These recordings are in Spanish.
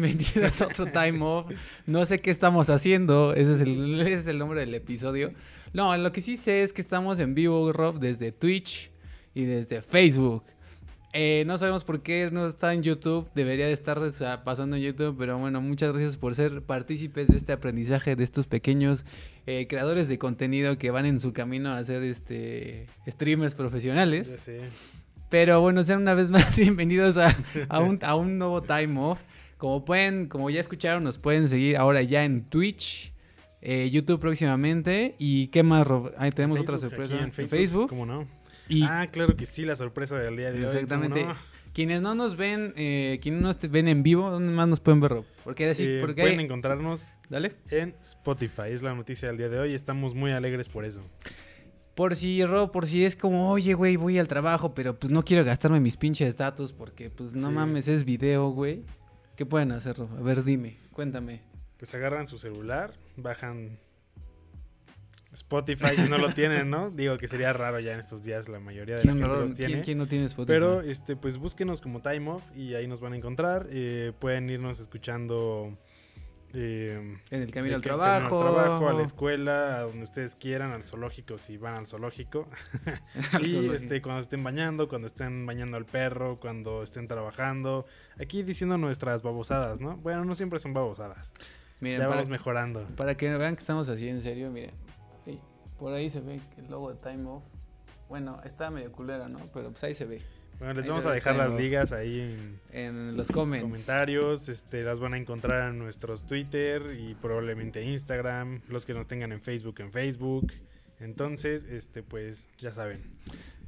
bienvenidos a otro Time Off. No sé qué estamos haciendo, ese es, el, ese es el nombre del episodio. No, lo que sí sé es que estamos en vivo, Rob, desde Twitch y desde Facebook. Eh, no sabemos por qué no está en YouTube, debería de estar pasando en YouTube, pero bueno, muchas gracias por ser partícipes de este aprendizaje de estos pequeños eh, creadores de contenido que van en su camino a ser este streamers profesionales. Pero bueno, sean una vez más bienvenidos a, a un, a un nuevo Time Off. Como pueden, como ya escucharon, nos pueden seguir ahora ya en Twitch, eh, YouTube próximamente. ¿Y qué más, Rob? Ahí tenemos En otra sorpresa. En en Facebook. ¿Cómo no? Y Ah, claro que sí, la sorpresa del día de hoy. ¿cómo exactamente. no? Quienes no nos ven, eh, quienes no nos ven en vivo, ¿dónde más nos pueden ver, Rob? Porque así, Eh, porque pueden hay- encontrarnos Dale. en Spotify, es la noticia del día de hoy. Estamos muy alegres por eso. Por si, Rob, por si es como, oye, güey, voy al trabajo, pero pues no quiero gastarme mis pinches datos porque, pues, no Sí. mames, es video, güey. ¿Qué pueden hacer, Rob? A ver, dime, cuéntame. Pues agarran su celular, bajan Spotify si no lo tienen, ¿no? Digo que sería raro ya en estos días, la mayoría de la ¿Quién, gente no, los ¿quién- tiene. quién no tiene Spotify? Pero este, pues búsquenos como Time Off y ahí nos van a encontrar. Eh, pueden irnos escuchando eh, en el camino al trabajo. al trabajo, a la escuela, a donde ustedes quieran, al zoológico si van al zoológico. Al y zoológico. este, cuando estén bañando, cuando estén bañando al perro, cuando estén trabajando. Aquí diciendo nuestras babosadas, ¿no? Bueno, no siempre son babosadas. Miren, ya para, vamos mejorando. para que vean que estamos así en serio, miren. Por ahí se ve el logo de Time Off. Bueno, está medio culera, ¿no? Pero pues ahí se ve. Bueno, les Ahí vamos a dejar las ligas ahí en En los comments. comentarios. Este, las van a encontrar en nuestros Twitter y probablemente Instagram. Los que nos tengan en Facebook, en Facebook. Entonces, este, pues, ya saben.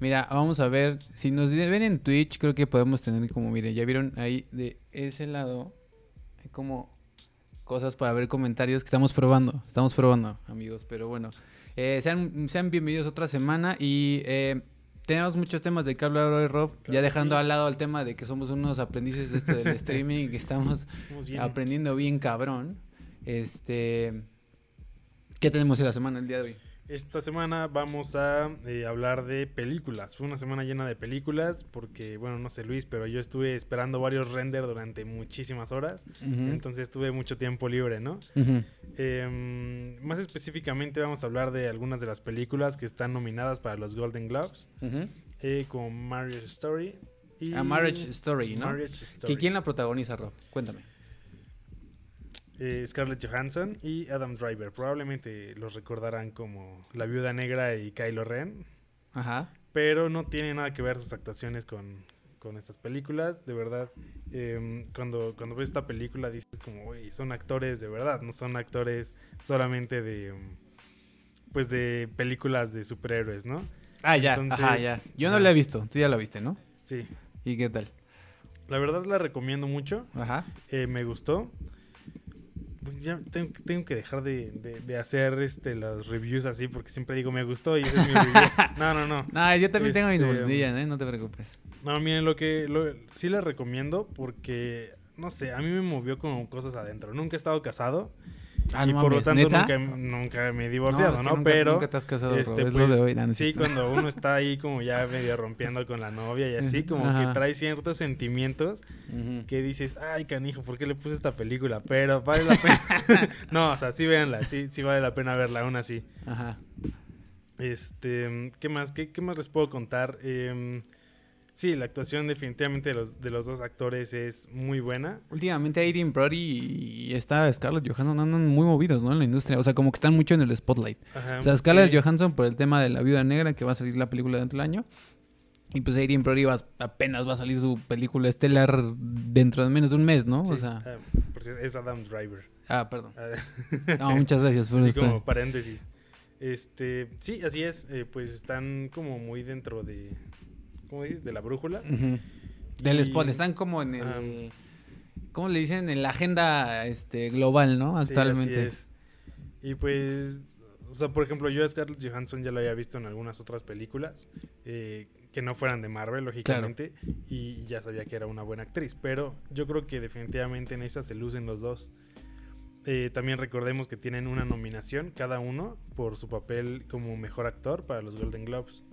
Mira, vamos a ver. Si nos ven en Twitch, creo que podemos tener como, miren, ya vieron ahí de ese lado. Hay como cosas para ver comentarios que estamos probando. Estamos probando, amigos. Pero bueno, eh, sean, sean bienvenidos otra semana. Y eh, tenemos muchos temas de que hablar hoy, Rob. Claro ya dejando sí. al lado el tema de que somos unos aprendices de esto del streaming y que estamos bien- aprendiendo bien cabrón. Este. ¿Qué tenemos en la semana el día de hoy? Esta semana vamos a eh, hablar de películas. Fue una semana llena de películas porque, bueno, no sé Luis, pero yo estuve esperando varios render durante muchísimas horas. Entonces tuve mucho tiempo libre, ¿no? Eh, más específicamente vamos a hablar de algunas de las películas que están nominadas para los Golden Globes, Ujú. eh, como Marriage Story y A Marriage Story, ¿no? Marriage Story. ¿Que ¿Quién la protagoniza, Rob? Cuéntame. Eh, Scarlett Johansson y Adam Driver. Probablemente los recordarán como La Viuda Negra y Kylo Ren, Ajá. pero no tiene nada que ver sus actuaciones con, con estas películas. De verdad, eh, cuando, cuando ves esta película dices como, "Uy, son actores de verdad, no son actores solamente de, pues de películas de superhéroes, ¿no? Ah, ya. Entonces, Ajá, ya. Yo no la he visto. Tú ya la viste, ¿no? Sí, ¿Y qué tal? la verdad la recomiendo mucho. Ajá. Eh, me gustó. Pues Ya tengo, que- tengo que dejar de, de- de hacer este los reviews así porque siempre digo me gustó y ese es mi review. No, no, no. No, yo también tengo mis Este, bolsillas, ¿eh? No te preocupes. No, miren, lo que lo- sí les recomiendo porque, no sé, a mí me movió como cosas adentro. Nunca he estado casado Ah, y no por lo tanto nunca, nunca me he No, divorciado, es que ¿no? nunca- Pero Nunca te has casado, este, es lo pues, de hoy. sí, cuando uno está ahí como ya medio rompiendo con la novia y así, como Ajá. que trae ciertos sentimientos que dices, ay, canijo, ¿por qué le puse esta película? Pero vale la pena. no, o sea, sí véanla, sí, sí vale la pena verla aún así. Ajá. Este, ¿qué más? ¿Qué, qué más les puedo contar? Em, sí, la actuación definitivamente de los, de los dos actores es muy buena. Últimamente Aiden Brody y está Scarlett Johansson andan muy movidos, ¿no? En la industria. O sea, como que están mucho en el spotlight. Ajá, O sea, Scarlett sí. Johansson por el tema de la viuda negra, que va a salir la película dentro del año. Y pues Aiden Brody va- apenas va a salir su película estelar dentro de menos de un mes, ¿no? Sí, O sea, ah, por cierto, es Adam Driver. ah, perdón. Ah, No, muchas gracias por así eso. como paréntesis. Este, sí, así es. eh, pues están como muy dentro de, ¿cómo dices? De la brújula. Del Y- spot, están como en el... ¿Cómo le dicen? En la agenda este, global, ¿no? Sí, Actualmente. así es. Y pues, o sea, por ejemplo, yo a Scarlett Johansson ya lo había visto en algunas otras películas eh, que no fueran de Marvel, lógicamente, y ya sabía que era una buena actriz, pero yo creo que definitivamente en esa se lucen los dos. Eh, también recordemos que tienen una nominación cada uno por su papel como mejor actor para los Golden Globes.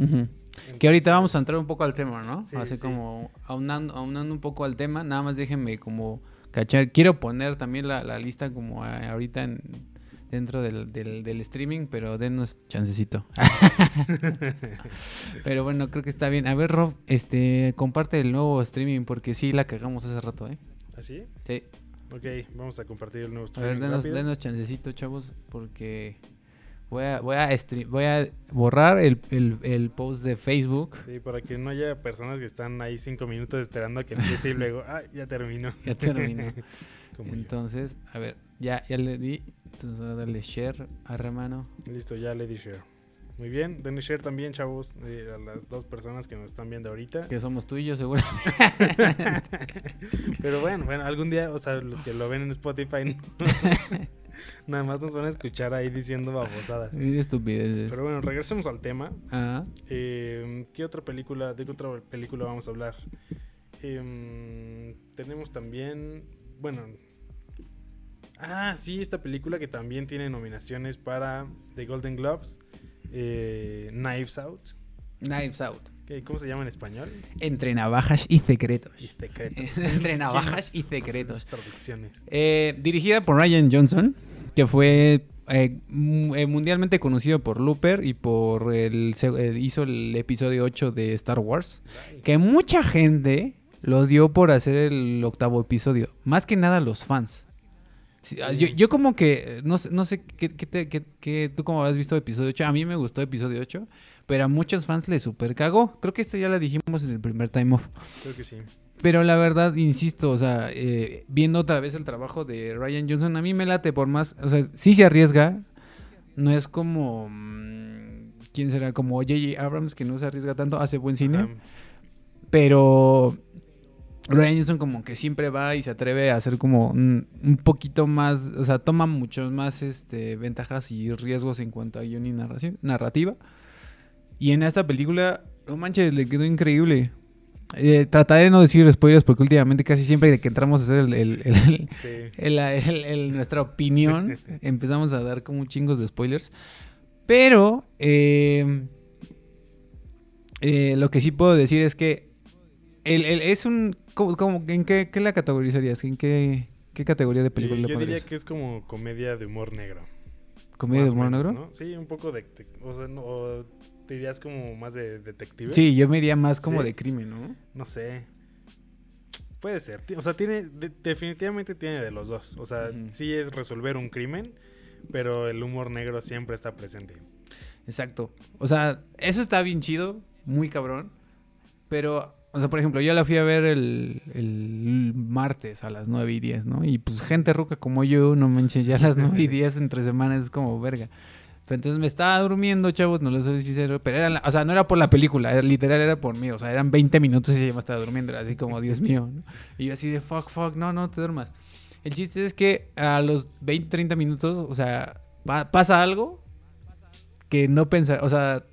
Que ahorita vamos a entrar un poco al tema, ¿no? Sí, Así sí. como aunando, aunando un poco al tema, nada más déjenme como cachar. Quiero poner también la, la lista como a- ahorita en, dentro del, del, del streaming, pero denos chancecito. pero bueno, creo que está bien. A ver, Rob, este, comparte el nuevo streaming porque sí la cagamos hace rato, ¿eh? ¿Así? Sí. Ok, vamos a compartir el nuevo A ver, denos, denos chancecito, chavos, porque voy a, voy a, stre- voy a borrar el, el, el post de Facebook. Sí, para que no haya personas que están ahí cinco minutos esperando a que empiece y luego, ah, ya terminó. Ya terminó. Yo. Entonces, a ver, ya, ya le di. Entonces ahora darle share a hermano. Listo, ya le di share. Muy bien, denle share también, chavos, eh, a las dos personas que nos están viendo ahorita. Que somos tú y yo, seguro. Pero bueno, bueno, algún día, o sea, los que lo ven en Spotify, nada más nos van a escuchar ahí diciendo babosadas. Mira estupideces. Pero bueno, regresemos al tema. Ah, Eh, ¿Qué otra película, de qué otra película vamos a hablar? Em, tenemos también, bueno, ah, sí, esta película que también tiene nominaciones para The Golden Globes, eh, Knives Out. Knives Out. ¿Qué- ¿Cómo se llama en español? Entre navajas y secretos. Y secretos. Entre ¿Quién navajas y secretos. traducciones. Eh, dirigida por Ryan Johnson, que fue eh, mu- mundialmente conocido por Looper y por el eh, hizo el episodio 8 de Star Wars, que mucha gente lo dio por hacer el octavo episodio, más que nada los fans. Sí, Sí. Yo, yo como que, eh, no sé, no sé qué, qué te- qué- qué- tú como has visto episodio 8, a mí me gustó episodio 8, pero a muchos fans le super cagó. Creo que esto ya lo dijimos en el primer time off. Creo que sí. Pero la verdad, insisto, o sea, eh, viendo otra vez el trabajo de Ryan Johnson, a mí me late por más, o sea, sí se arriesga, no es como, mm, ¿quién será? Como J.J. Abrams, que no se arriesga tanto, hace buen cine, Ajá. pero Ryan Johnson como que siempre va y se atreve a hacer como un, un poquito más, o sea, toma muchos más este, ventajas y riesgos en cuanto a guion y narración, narrativa. Y en esta película, no manches, le quedó increíble. Eh, trataré de no decir spoilers porque últimamente casi siempre que entramos a hacer el, Sí. nuestra opinión empezamos a dar como chingos de spoilers. Pero eh, eh, lo que sí puedo decir es que es un... ¿cómo- cómo- ¿En qué, qué la categorizarías? ¿En qué, qué categoría de película Eh, le yo diría que es como comedia de humor negro. ¿Comedia de humor menos, negro? ¿no? Sí, un poco de... o sea, no, o te dirías como más de detective. Sí, yo me iría más como Sí. de crimen, ¿no? No sé. Puede ser. O sea, tiene... de- definitivamente tiene de los dos. O sea, sí es resolver un crimen, pero el humor negro siempre está presente. Exacto. O sea, eso está bien chido, muy cabrón. Pero, o sea, por ejemplo, yo la fui a ver el, el martes a las 9 y 10, ¿no? Y pues gente ruca como yo, no manches, ya a las 9 y 10 entre semanas es como verga. Entonces me estaba durmiendo, chavos, no lo soy sincero. Pero era, la- o sea, no era por la película, era, literal era por mí. O sea, eran 20 minutos y ya me estaba durmiendo. Era así como, Dios mío. ¿no? Y yo así de, fuck, fuck, no, no te duermas. El chiste es que a los 20, 30 minutos, o sea, pa- pasa algo que no pensar, o sea,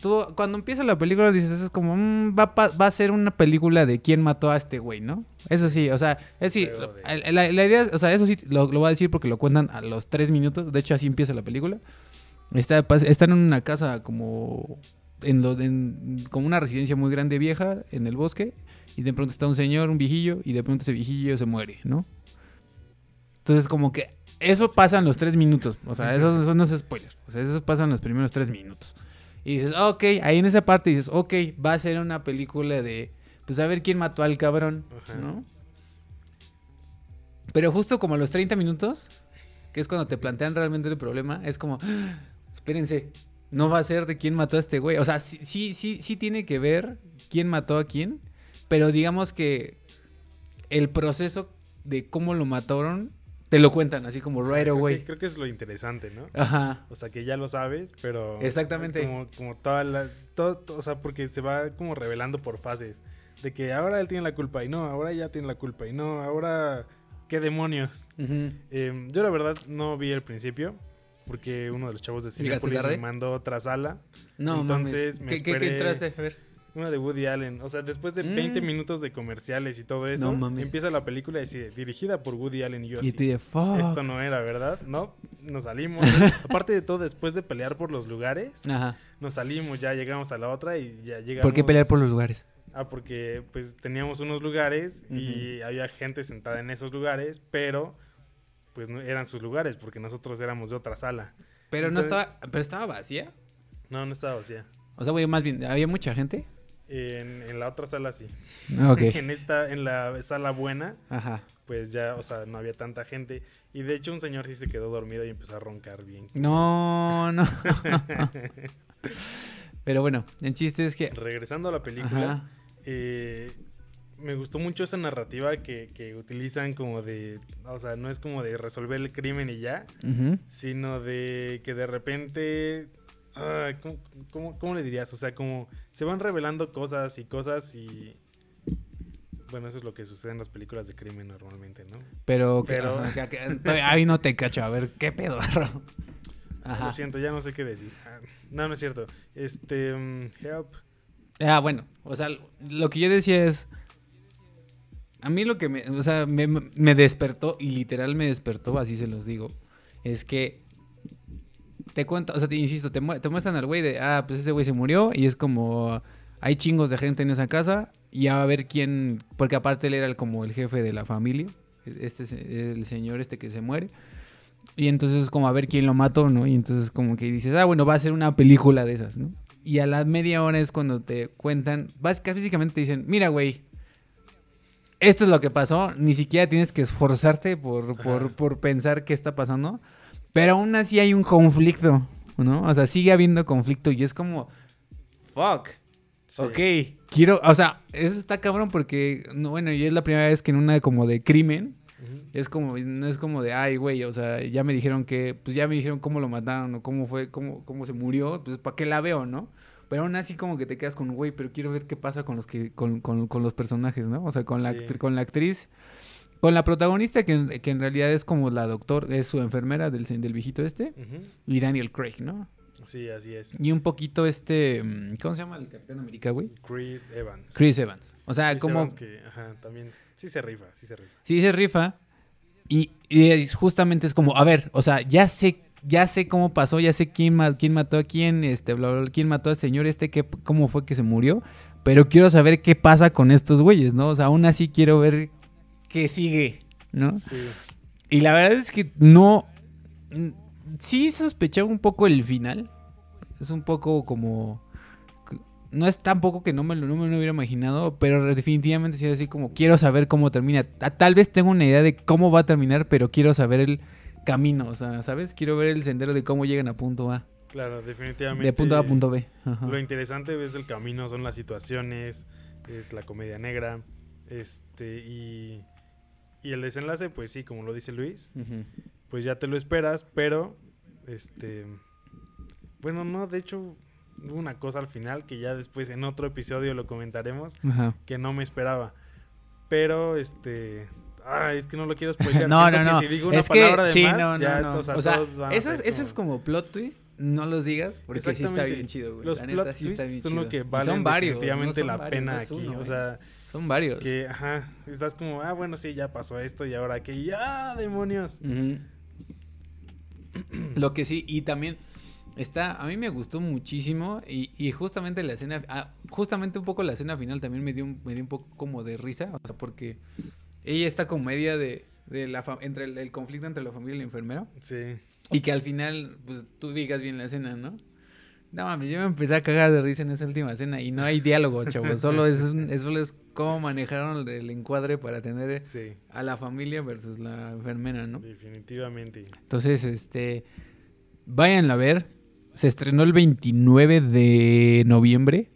tú cuando empieza la película dices, es como, mm, va, pa- va a ser una película de quién mató a este güey, ¿no? Eso sí, o sea, es sí, de- la, la idea, es- o sea, eso sí lo, lo voy a decir porque lo cuentan a los tres minutos, de hecho así empieza la película. Está, están en una casa como, en lo- en- como una residencia muy grande vieja en el bosque y de pronto está un señor, un viejillo y de pronto ese viejillo se muere, ¿no? Entonces como que eso pasa en los tres minutos. O sea, eso, eso no es spoiler. O sea, eso pasa en los primeros tres minutos. Y dices, ok, ahí en esa parte dices, ok, va a ser una película de, pues a ver quién mató al cabrón, Ajá. ¿no? Pero justo como a los 30 minutos, que es cuando te plantean realmente el problema, es como, "Ah, espérense, no va a ser de quién mató a este güey. O sea, sí, sí, sí, sí tiene que ver quién mató a quién, pero digamos que el proceso de cómo lo mataron, te lo cuentan así como right creo, away. que, creo que es lo interesante, ¿no? Ajá. O sea, que ya lo sabes, pero... Exactamente. Como, como toda la... todo- todo- o sea, porque se va como revelando por fases. De que ahora él tiene la culpa y no, ahora ella tiene la culpa y no, ahora... ¿Qué demonios? Eh, yo la verdad no vi el principio. Porque uno de los chavos de ¿Llegaste Cinepolis me mandó otra sala. No, Entonces, mames. me ¿Qué, qué, qué esperé- entraste? A ver. Una de Woody Allen. O sea, después de Mm. 20 minutos de comerciales y todo eso, mames. empieza la película y dice, dirigida por Woody Allen y yo Y así. fuck. Esto no era, ¿verdad? No, nos salimos. Aparte de todo, después de pelear por los lugares, Ajá. nos salimos, ya llegamos a la otra y ya llegamos. ¿Por qué pelear por los lugares? Ah, porque pues teníamos unos lugares y había gente sentada en esos lugares, pero pues no eran sus lugares porque nosotros éramos de otra sala. Pero no estaba, pero estaba vacía. No, no estaba vacía. O sea, güey, más bien, ¿había mucha gente? En, en la otra sala sí. Ah, en esta, en la sala buena, Ajá. pues ya, o sea, no había tanta gente. Y de hecho un señor sí se quedó dormido y empezó a roncar bien. No, no. Pero bueno, el chiste es que. Regresando a la película, eh, me gustó mucho esa narrativa que, que utilizan como de, o sea, no es como de resolver el crimen y ya, sino de que de repente, ah, ¿cómo, cómo, cómo le dirías? O sea, como se van revelando cosas y cosas y... Bueno, eso es lo que sucede en las películas de crimen normalmente, ¿no? Pero, que- Pero- ajá, que- ahí no te cacho. A ver, ¿qué pedo? Ajá. Lo siento, ya no sé qué decir. Ah, No, no es cierto. Este, mm, help. Ah, bueno, o sea, lo que yo decía es. A mí lo que me, o sea, me, me despertó, y literal me despertó, así se los digo, es que te cuento, o sea, te insisto, te, mu- te muestran al güey de, ah, pues ese güey se murió, y es como, hay chingos de gente en esa casa, y a ver quién, porque aparte él era el- como el jefe de la familia, este es el señor este que se muere. Y entonces es como a ver quién lo mató, ¿no? Y entonces como que dices, ah, bueno, va a ser una película de esas, ¿no? Y a la media hora es cuando te cuentan, básica- básicamente te dicen, mira, güey, esto es lo que pasó, ni siquiera tienes que esforzarte por, por, Ajá. por pensar qué está pasando, pero aún así hay un conflicto, ¿no? O sea, sigue habiendo conflicto y es como, fuck, Sí. ok, quiero, o sea, eso está cabrón porque, no, bueno, y es la primera vez que en una como de crimen, es como, no es como de, ay, güey, o sea, ya me dijeron que, pues ya me dijeron cómo lo mataron o cómo fue, cómo, cómo se murió, pues para qué la veo, ¿no? Pero aún así como que te quedas con, güey, pero quiero ver qué pasa con los que, con, con, con los personajes, ¿no? O sea, con la, Sí. actri- con la actriz, con la protagonista que, en- que en realidad es como la doctor, es su enfermera del, del viejito este, y Daniel Craig, ¿no? Sí, así es. Y un poquito este, mm, ¿cómo se llama el Capitán América, güey? Chris Evans. Chris Evans. O sea, Chris como... Evans que, ajá, también. Sí se rifa, sí se rifa. Sí, se rifa. Y, justamente es como, a ver, o sea, ya sé, ya sé cómo pasó, ya sé quién mató a quién, este, bla, bla, bla, quién mató al señor este, qué, cómo fue que se murió. Pero quiero saber qué pasa con estos güeyes, ¿no? O sea, aún así quiero ver qué sigue, ¿no? Sí. Y la verdad es que no. Sí sospechaba un poco el final. Es un poco como. No es tampoco que no me, lo, no me lo hubiera imaginado, pero definitivamente sí es así como quiero saber cómo termina. Ta- Tal vez tengo una idea de cómo va a terminar, pero quiero saber el camino, o sea, ¿sabes? Quiero ver el sendero de cómo llegan a punto A. Claro, definitivamente. De punto A a punto B. Ajá. Lo interesante es el camino, son las situaciones, es la comedia negra, este, y, y el desenlace, pues sí, como lo dice Luis, Ujú. pues ya te lo esperas, pero, este, bueno, no, de hecho, hubo una cosa al final que ya después en otro episodio lo comentaremos, Ajá. que no me esperaba, pero, este... Ah, es que no lo quiero spoilear. No, Siento no, no. que si digo una es que, palabra de sí, más, no, no, ya, no. o sea, O sea, todos van a eso, es, ser eso es como plot twist, no los digas, porque sí está bien chido, güey. Los La plot neta, sí está twists bien son chido. lo que valen son varios, no definitivamente son la varios, pena no aquí. uno, o eh. Son varios. que, ajá, estás como, ah, bueno, sí, ya pasó esto y ahora que, ya, demonios. Ujú. Lo que sí, y también está, a mí me gustó muchísimo y, y justamente la escena, ah, justamente un poco la escena final también me dio, me dio un poco como de risa, o sea, porque ella está comedia de, de la entre el, el conflicto entre la familia y la enfermera Sí, y que al final, pues tú digas bien la escena, ¿no? No mames, yo me empecé a cagar de risa en esa última escena y no hay diálogo, chavo, solo es, es, solo es cómo manejaron el, el encuadre para tener sí, a la familia versus la enfermera, ¿no? definitivamente. Entonces, este, váyanla a ver. Se estrenó el 29 de noviembre.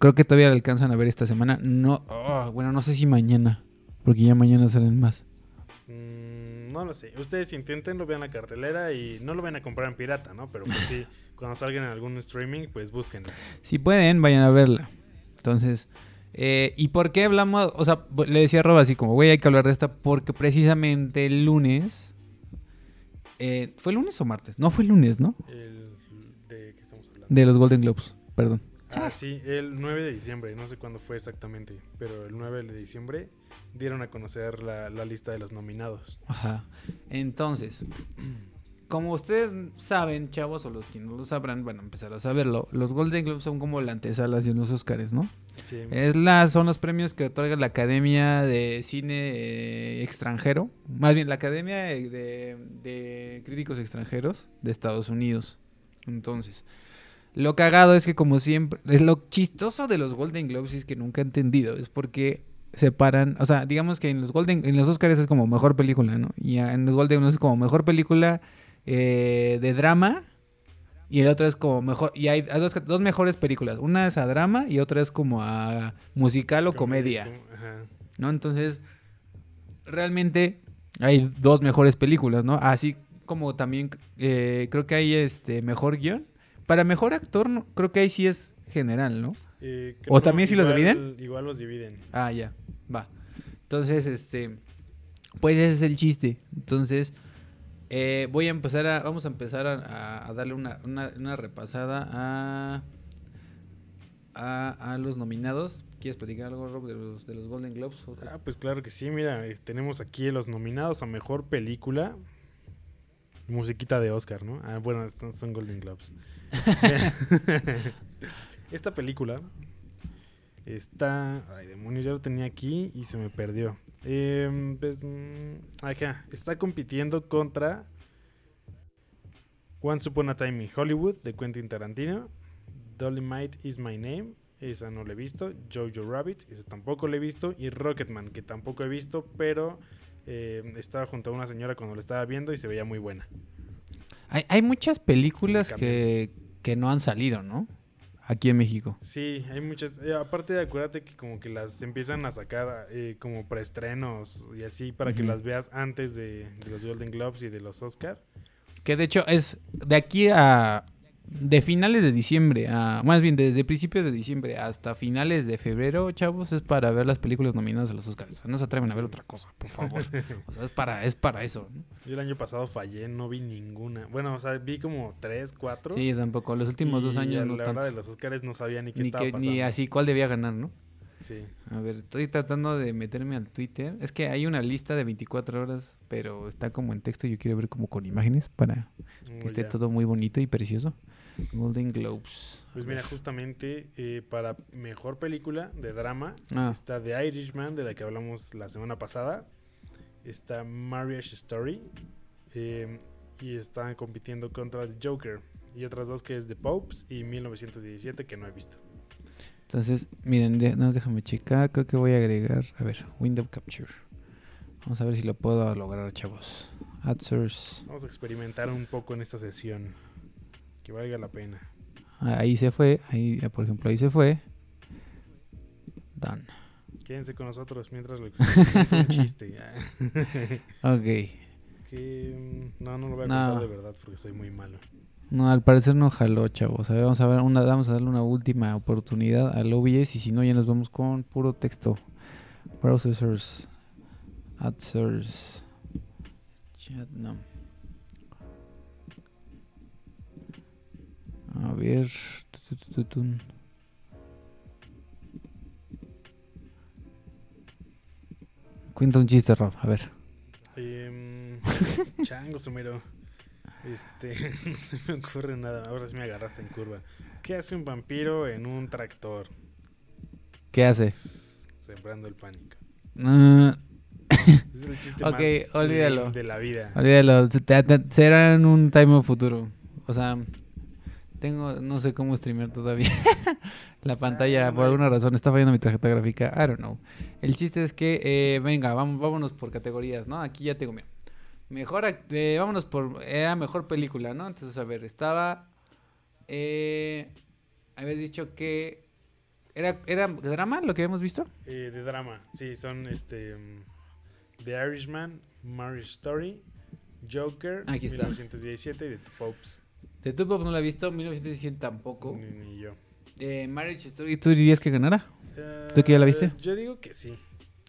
Creo que todavía la alcanzan a ver esta semana. No, oh, bueno, no sé si mañana, porque ya mañana salen más. Mm, no lo sé. Ustedes inténtenlo, vean la cartelera y no lo van a comprar en pirata, ¿no? Pero pues sí, cuando salgan en algún streaming, pues búsquenlo. Si pueden, vayan a verla. Entonces, eh, ¿y por qué hablamos? O sea, le decía a Rob así como, güey, hay que hablar de esta porque precisamente el lunes... eh, ¿Fue lunes o martes? No, fue el lunes, ¿no? El, ¿De qué estamos hablando? De los Golden Globes, perdón. Ah, sí, el 9 de diciembre, no sé cuándo fue exactamente, pero el 9 de diciembre dieron a conocer la, la lista de los nominados. Ajá. Entonces, como ustedes saben, chavos, o los que no lo sabrán, a empezar a saberlo, los Golden Globes son como la antesala hacia los Oscars, ¿no? Sí. Es la, son los premios que otorga la Academia de Cine eh, Extranjero, más bien la Academia de, de- de Críticos Extranjeros de Estados Unidos. Entonces, lo cagado es que como siempre, es lo chistoso de los Golden Globes es que nunca he entendido, es porque separan, o sea, digamos que en los Golden, en los Oscars es como mejor película, ¿no? Y en los Golden Globes es como mejor película eh, de drama y el otro es como mejor. Y hay dos, dos mejores películas. Una es a drama y otra es como a musical o comedia. ¿No? Entonces, realmente hay dos mejores películas, ¿no? Así como también eh, creo que hay este mejor guion. Para mejor actor, no- creo que ahí sí es general, ¿no? Eh, ¿O también si los dividen? Igual los dividen. Ah, ya, va. Entonces, este, pues ese es el chiste. Entonces, eh, voy a empezar a, vamos a empezar a, darle una, una- una repasada a, a, a los nominados. ¿Quieres platicar algo, Rob, de los, de los Golden Globes? Ah, pues claro que sí, mira, eh, tenemos aquí los nominados a mejor película. Musiquita de Oscar, ¿no? Ah, bueno, son Golden Globes. Esta película está. Ay, demonios, ya lo tenía aquí y se me perdió. Em, pues, mm, acá, está compitiendo contra Once Upon a Time in Hollywood de Quentin Tarantino. Dolomite is My Name, esa no la he visto. Jojo Rabbit, esa tampoco la he visto. Y Rocketman, que tampoco he visto, pero eh, estaba junto a una señora cuando la estaba viendo y se veía muy buena. Hay, hay muchas películas que, que no han salido, ¿no? Aquí en México. Sí, hay muchas. eh, aparte, acuérdate que como que las empiezan a sacar eh, como preestrenos y así para que las veas antes de, de los Golden Globes y de los Oscar. Que de hecho es de aquí a. De finales de diciembre, a, más bien desde principios de diciembre hasta finales de febrero, chavos, es para ver las películas nominadas a los Oscars. O sea, no se atreven a ver otra cosa, por favor. O sea, es para, es para eso. ¿no? Yo el año pasado fallé, no vi ninguna. Bueno, o sea, vi como tres, cuatro. Sí, tampoco. Los últimos dos años a no la hora tanto. de los Oscars no sabía ni qué Ni, estaba que- pasando. ni así cuál debía ganar, ¿no? Sí. A ver, estoy tratando de meterme al Twitter. Es que hay una lista de 24 horas, pero está como en texto. Yo quiero ver como con imágenes para que Oh, esté ya. todo muy bonito y precioso. Golden Globes. Pues mira, justamente eh, para mejor película de drama Ah. está The Irishman, de la que hablamos la semana pasada. Está Marriage Story. eh, y están compitiendo contra The Joker. Y otras dos que es The Popes y 1917 que no he visto. Entonces, miren, de- no, déjame checar. Creo que voy a agregar. A ver, Window Capture. Vamos a ver si lo puedo lograr, chavos. Add source. Vamos a experimentar un poco en esta sesión. Que valga la pena. Ah, Ahí se fue. Ahí, ah, por ejemplo, ahí se fue. Done. Quédense con nosotros mientras lo un chiste. Ok. que mm, no, no lo voy a No. contar de verdad porque soy muy malo. No, al parecer no jaló, chavos. A ver, vamos a ver, una, vamos a darle una última oportunidad al OBS y si no ya nos vamos con puro texto. Add source. Chat, no. A ver. Cuenta un chiste, Rob. A ver. Em, chango, Somero. Este, no se me ocurre nada. Ahora sí me agarraste en curva. ¿Qué hace un vampiro en un tractor? ¿Qué hace? Sembrando el pánico. Ah, Ese es el chiste Ok, más olvídalo. de la vida. Olvídalo, será en un time of futuro. O sea, tengo, no sé cómo streamear todavía. La pantalla, no por alguna razón, está fallando mi tarjeta gráfica. I don't know. El chiste es que, eh, venga, vamos, vámonos por categorías, ¿no? Aquí ya tengo, mira. Mejor, act- eh, vámonos por, era mejor película, ¿no? Entonces, a ver, estaba, eh, habías dicho que, ¿era, era drama lo que habíamos visto? Eh, de drama. Sí, son este. mm, The Irishman, Marriage Story, Joker, Aquí está. 1917 y The Popes. De Two Pop no la he visto, 1917 tampoco. Ni, ni yo. Eh, Marriage Story, ¿tú dirías que ganara? ¿Tú que ya la viste? Eh, Yo digo que sí.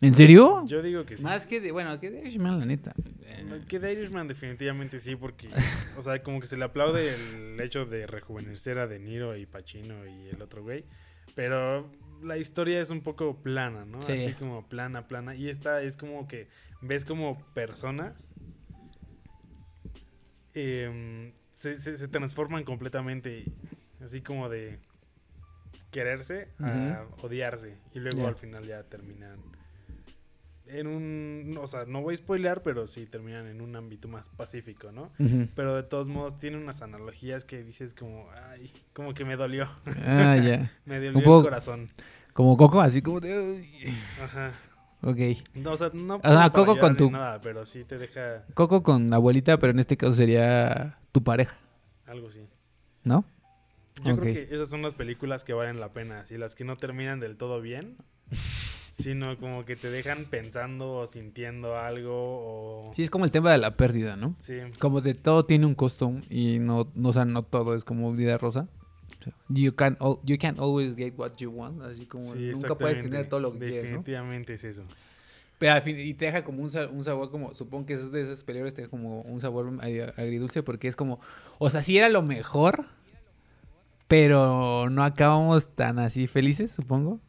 ¿En serio? Yo digo que sí. Más que de, bueno, que de Irishman, la neta. Eh, Que The Irishman definitivamente sí, porque, o sea, como que se le aplaude el hecho de rejuvenecer a De Niro y Pacino y el otro güey, pero la historia es un poco plana, ¿no? Sí. Así como plana, plana, y esta es como que ves como personas em, se, se- se transforman completamente, así como de... quererse a odiarse. Y luego al final ya terminan en un, o sea, no voy a spoilear, pero sí terminan en un ámbito más pacífico, ¿no? Pero de todos modos tiene unas analogías que dices como, ay, como que me dolió. Ah, ya. me dolió el corazón. Como Coco, así como de... Ajá. Ok. No, o sea, no Coco con tu... nada, pero sí te deja... Coco con abuelita, pero en este caso sería tu pareja. Algo así. ¿No? Yo creo que esas son las películas que valen la pena, así las que no terminan del todo bien, sino como que te dejan pensando o sintiendo algo o... Sí, es como el tema de la pérdida, ¿no? Sí. Como de todo tiene un costo y no, no o sea, no todo es como vida rosa. You can, you can always get what you want, así como nunca puedes tener todo lo que quieres, Definitivamente es eso. Pero al fin, y te deja como un, un, sabor como, supongo que es de esas peleas, te deja como un sabor agridulce porque es como, o sea, sí era lo mejor, pero no acabamos tan así felices, supongo.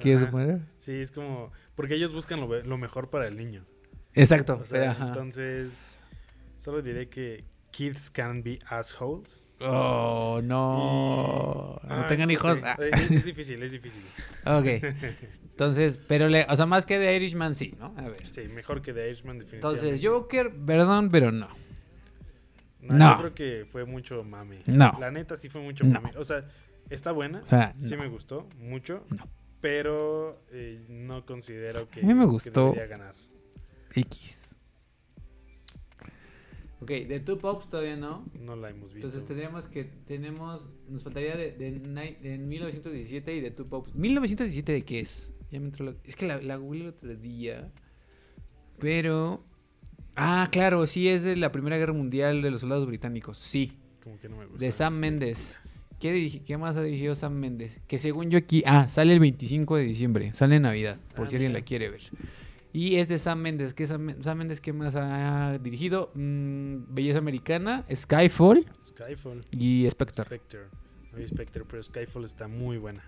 ¿Quieres suponer? Sí, es como, porque ellos buscan lo, lo mejor para el niño. Exacto. entonces, solo diré que kids can be assholes. Oh, no. no tengan hijos. Es, difícil, es difícil. ok. Entonces, pero, le, o sea, más que The Irishman, sí, ¿no? A ver. Sí, mejor que The Irishman, definitivamente. Entonces, Joker, perdón, pero no. No, Yo creo que fue mucho mame. No. La neta sí fue mucho mame. O sea, está buena. O sea, sí me gustó mucho. No. Pero eh, no considero que, a mí me gustó debería ganar. X. Ok, de Two Pops todavía no. No la hemos visto. Entonces tendríamos que, tenemos, nos faltaría de, de, de 1917 y de Two Pops. ¿1917 de qué es? Ya me entró la, es que la, la Google otro día. Pero... Ah, claro, sí, es de la Primera Guerra Mundial de los soldados británicos, sí. Como que no me gusta. De Sam Mendes. ¿Qué, ¿Qué, más ha dirigido Sam Mendes? Que según yo aquí... Ah, sale el 25 de diciembre. Sale en Navidad, por ah, si alguien la quiere ver. Y es de Sam Mendes. ¿Qué Sam, Mendes qué más ha dirigido? Mm, Belleza Americana, Skyfall. Skyfall. Y Spectre. Spectre. Spectre, pero Skyfall está muy buena.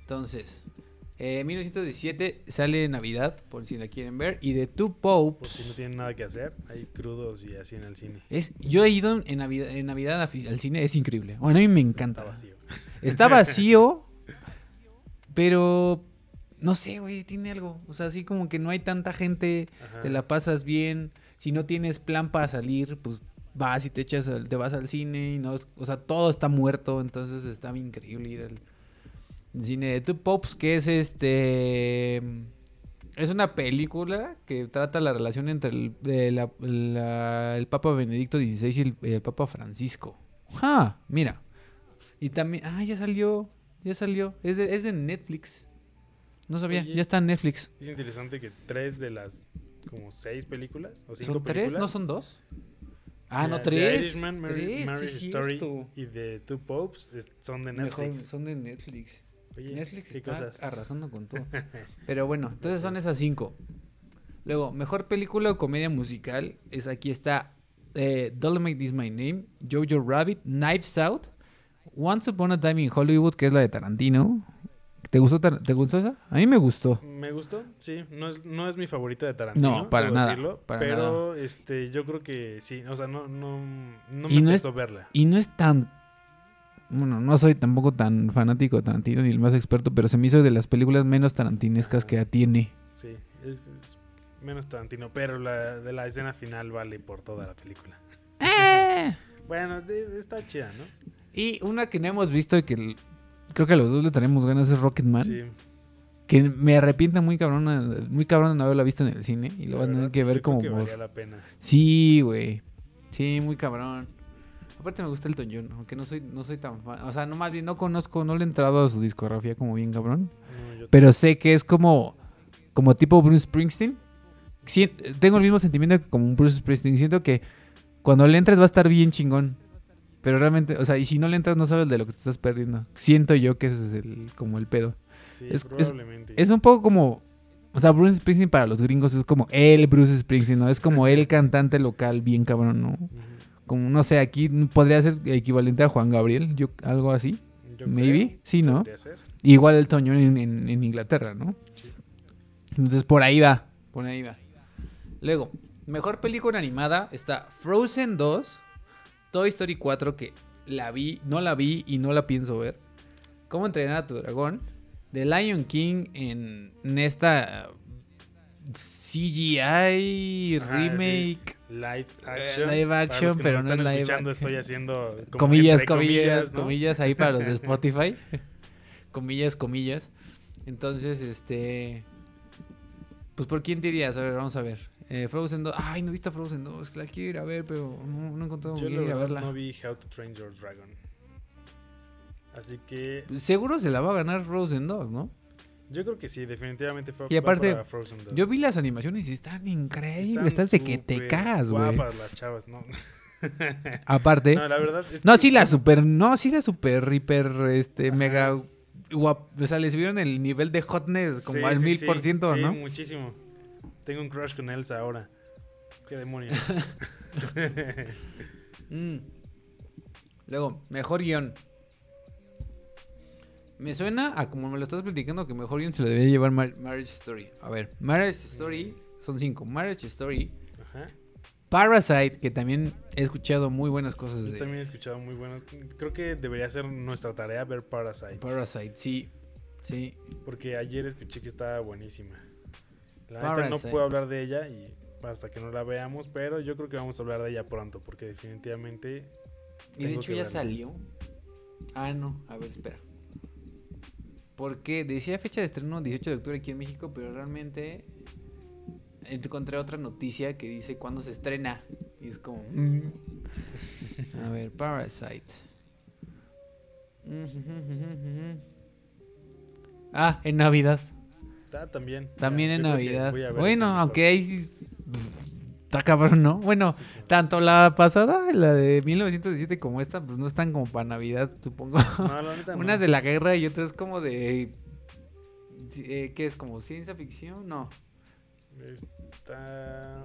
Entonces, eh, 1917 sale Navidad, por si la quieren ver. Y de Two Popes. Por si no tienen nada que hacer, hay crudos y así en el cine. Es, yo he ido en Navidad, en Navidad al cine, es increíble. Bueno, a mí me encanta. Está vacío. Está vacío, pero no sé, güey, tiene algo. O sea, así como que no hay tanta gente, te la pasas bien. Si no tienes plan para salir, pues vas y te echas, te vas al cine y no, o sea, todo está muerto, entonces está increíble ir al cine de Two Pops, que es este, es una película que trata la relación entre el, el Papa Benedicto XVI y el, Papa Francisco. ¡Ja! Mira. Y también, ah, ya salió, ya salió, es es de Netflix. No sabía, ya está en Netflix. Es interesante que tres de las como seis películas o cinco ¿Son tres? ¿No son dos? Ah, no, tres. The Irishman, Mary, Story y The Two Popes son de Netflix. son de Netflix. Netflix está arrasando con todo. Pero bueno, entonces son esas cinco. Luego, mejor película o comedia musical. Es aquí está eh, Dolomite is My Name, Jojo Rabbit, Knives Out, Once Upon a Time in Hollywood, que es la de Tarantino. ¿Te gustó, ¿Te gustó esa? A mí me gustó. Me gustó, sí. No es, no es mi favorita de Tarantino. No, para nada. pero este, yo creo que sí. O sea, no, no, no me gustó verla. Y no es tan. Bueno, no soy tampoco tan fanático de Tarantino ni el más experto, pero se me hizo de las películas menos tarantinescas que tiene. Sí, es, menos Tarantino, pero la de la escena final vale por toda la película. Eh. bueno, está chida, ¿no? Y una que no hemos visto y que creo que a los dos le tenemos ganas es Rocketman. Sí. Que me arrepienta muy cabrón, muy cabrón de no haberla visto en el cine. Y lo van a tener que ver como. Que la pena. Sí, güey. Sí, muy cabrón. Aparte me gusta el John, aunque no soy, no soy tan fan. O sea, no más bien no conozco, no le he entrado a su discografía como bien cabrón. pero sé que es como, como tipo Bruce Springsteen. tengo el mismo sentimiento que como Bruce Springsteen. Siento que cuando le entres va a estar bien chingón. Pero realmente, o sea, y si no le entras no sabes de lo que te estás perdiendo. Siento yo que ese es el, como el pedo. Sí, es, probablemente. Es, un poco como, o sea, Bruce Springsteen para los gringos es como el Bruce Springsteen, ¿no? Es como el cantante local bien cabrón, ¿no? Como, no sé, aquí podría ser equivalente a Juan Gabriel, yo, algo así. Maybe, sí, ¿no? Igual el Toño en, en, Inglaterra, ¿no? Sí. Entonces por ahí va, por ahí va. Luego, mejor película animada está Frozen 2, Toy Story 4 que la vi, no la vi y no la pienso ver. ¿Cómo entrenar a tu dragón? The Lion King en, en esta CGI Ajá, remake. Live Eh, action. live Para action, los que pero nos no están es live escuchando, action. estoy haciendo como comillas, entre comillas, ¿no? comillas ahí para los de Spotify. comillas, comillas. Entonces, este. Pues por quién dirías, a ver, vamos a ver. Eh, Frozen 2. Ay, no he visto Frozen 2. La quiero ir a ver, pero no, no he encontrado Yo ir a verla. no vi How to Train Your Dragon. Así que Seguro se la va a ganar Frozen 2, ¿no? Yo creo que sí, definitivamente fue Y aparte, para Frozen 2. Yo vi las animaciones y están increíbles. Están Estás de que te cagas, güey. Guapas las chavas, ¿no? Aparte. No, la verdad es No, que- sí, la super. No, sí, la super, hiper, este, Ajá. mega. guap- o sea, les vieron el nivel de hotness como Sí, al sí, mil sí, por ciento, sí, ¿no? muchísimo. Tengo un crush con Elsa ahora. Qué demonio. Mm. Luego, mejor guion. Me suena a como me lo estás platicando que mejor guion se lo debería llevar Mar- Marriage Story. A ver, Marriage Story son cinco. Marriage Story, Ajá. Parasite, que también he escuchado muy buenas cosas Yo de también he escuchado muy buenos. Creo que debería ser nuestra tarea ver Parasite. Parasite. Sí, sí. Porque ayer escuché que estaba buenísima. La neta Parasite. no puedo hablar de ella y hasta que no la veamos, pero yo creo que vamos a hablar de ella pronto porque definitivamente Y de hecho ya verla. salió. Ah, no. A ver, espera. Porque decía fecha de estreno 18 de octubre aquí en México, pero realmente encontré otra noticia que dice cuándo se estrena. Y es como... mm. A ver, Parasite. Ah, en Navidad. está también. También Ya, en Navidad. Bueno, aunque ahí sí... Está cabrón, ¿no? Bueno, Sí, claro. tanto la pasada, la de 1917, como esta, pues no están como para Navidad, supongo. No, la neta no. Una es de la guerra y otra es como de. eh, ¿Qué es? ¿Como ciencia ficción? No. Está...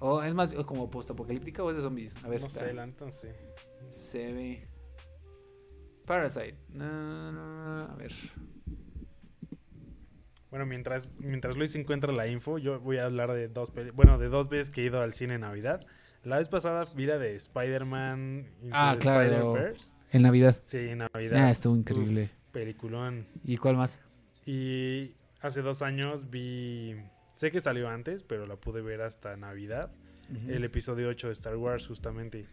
O es más o como postapocalíptica o es de zombies. A ver, no sé, la neta sé. se ve. Parasite. No, no, no, no, a ver. Bueno, mientras, mientras Luis encuentra la info, yo voy a hablar de dos bueno, de dos veces que he ido al cine en Navidad. La vez pasada vi la de Spider-Man Ah, claro. En Navidad. Sí, en Navidad. Ah, estuvo increíble. Uf, peliculón. ¿Y cuál más? Y hace dos años vi. Sé que salió antes, pero la pude ver hasta Navidad. El episodio 8 de Star Wars, justamente.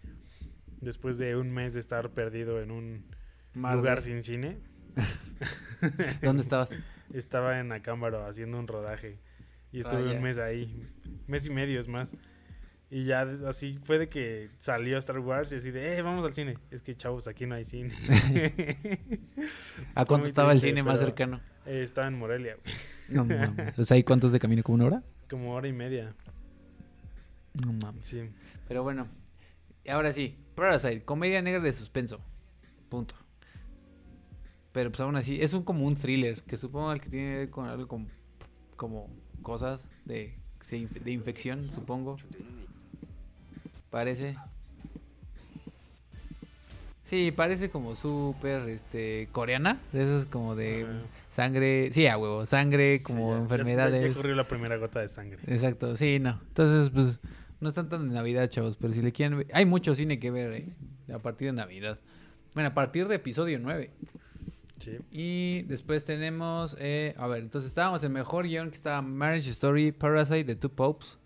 Después de un mes de estar perdido en un Marvel. lugar sin cine, ¿Dónde estabas? estaba en Acámbaro haciendo un rodaje. Y estuve un mes ahí. Mes y medio es más. Y ya así fue de que salió Star Wars y así de, eh, vamos al cine. Es que chavos, aquí no hay cine. ¿A cuánto estaba el cine más cercano? Eh, estaba en Morelia, güey. No mames. O sea, ¿y cuántos de camino? ¿Como una hora? como hora y media. No mames. Sí. Pero bueno, ahora sí, Parasite, comedia negra de suspenso. Punto. Pero pues aún así, es un como un thriller, que supongo el que tiene que ver con algo con, como cosas de, de infección, supongo. Parece. Sí, parece como súper este, coreana, de esas como de Ajá. sangre, sí, a huevo, sangre, como Sí, enfermedades. Ya, ya corrió la primera gota de sangre. Exacto, sí, no. Entonces, pues, no están tan de Navidad, chavos, pero si le quieren ver... Hay mucho cine que ver, ¿eh? A partir de Navidad. Bueno, a partir de episodio 9. Sí. Y después tenemos... eh, a ver, entonces estábamos en mejor guion que estaba Marriage Story, Parasite, The Two Popes,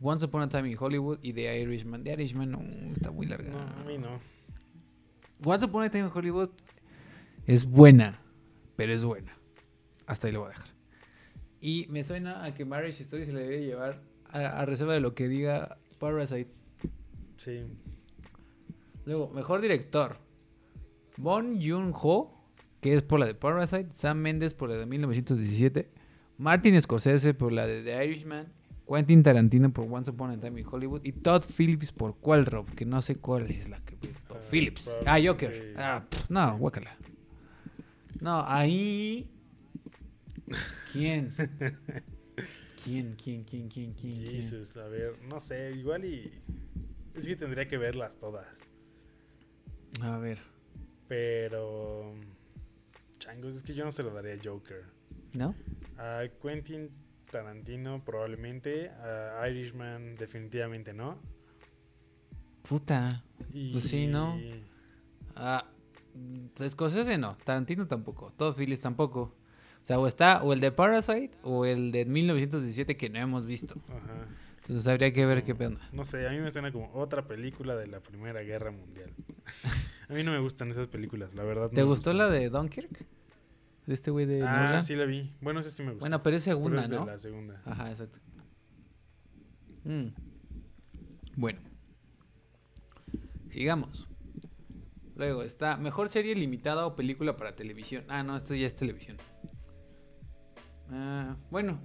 Once Upon a Time in Hollywood y The Irishman. The Irishman no, está muy larga. No, a mí no. Once Upon a Time in Hollywood es buena, pero es buena. Hasta ahí lo voy a dejar. Y me suena a que Marriage Story se le debería llevar a, a reserva de lo que diga Parasite. Sí. Luego, mejor director. Bon Joon-ho, que es por la de Parasite. Sam Mendes por la de 1917. Martin Scorsese por la de The Irishman. Quentin Tarantino por Once Upon a Time in Hollywood. Y Todd Phillips por Qualrob, que no sé cuál es la que... Todd Ah, Phillips. Ah, Joker. Ah, pff, no, guácala. No, ahí... ¿Quién? ¿Quién, quién, quién, quién, quién? quién? Jesus, a ver, no sé, igual y. Es que tendría que verlas todas. A ver. Pero. Changos, es que yo no se lo daría a Joker. ¿No? A Quentin Tarantino, probablemente. A Irishman, definitivamente no. Puta. Y, Pues sí, ¿no? Ah, Scorsese no, Tarantino tampoco, Todd Phillips tampoco. O sea, o está o el de Parasite o el de 1917 que no hemos visto. Ajá. Entonces habría que ver qué pena. No sé, a mí me suena como otra película de la Primera Guerra Mundial. a mí no me gustan esas películas, la verdad. ¿Te gustó la de Dunkirk? De este güey de Ah, Nolan? sí la vi. Bueno, esa sí me gustó. Bueno, pero es Pero segunda, de ¿no? la segunda. Ajá, exacto. Mm. Bueno. Sigamos. Luego está mejor serie limitada o película para televisión. Ah, no, esto ya es televisión. Ah, bueno.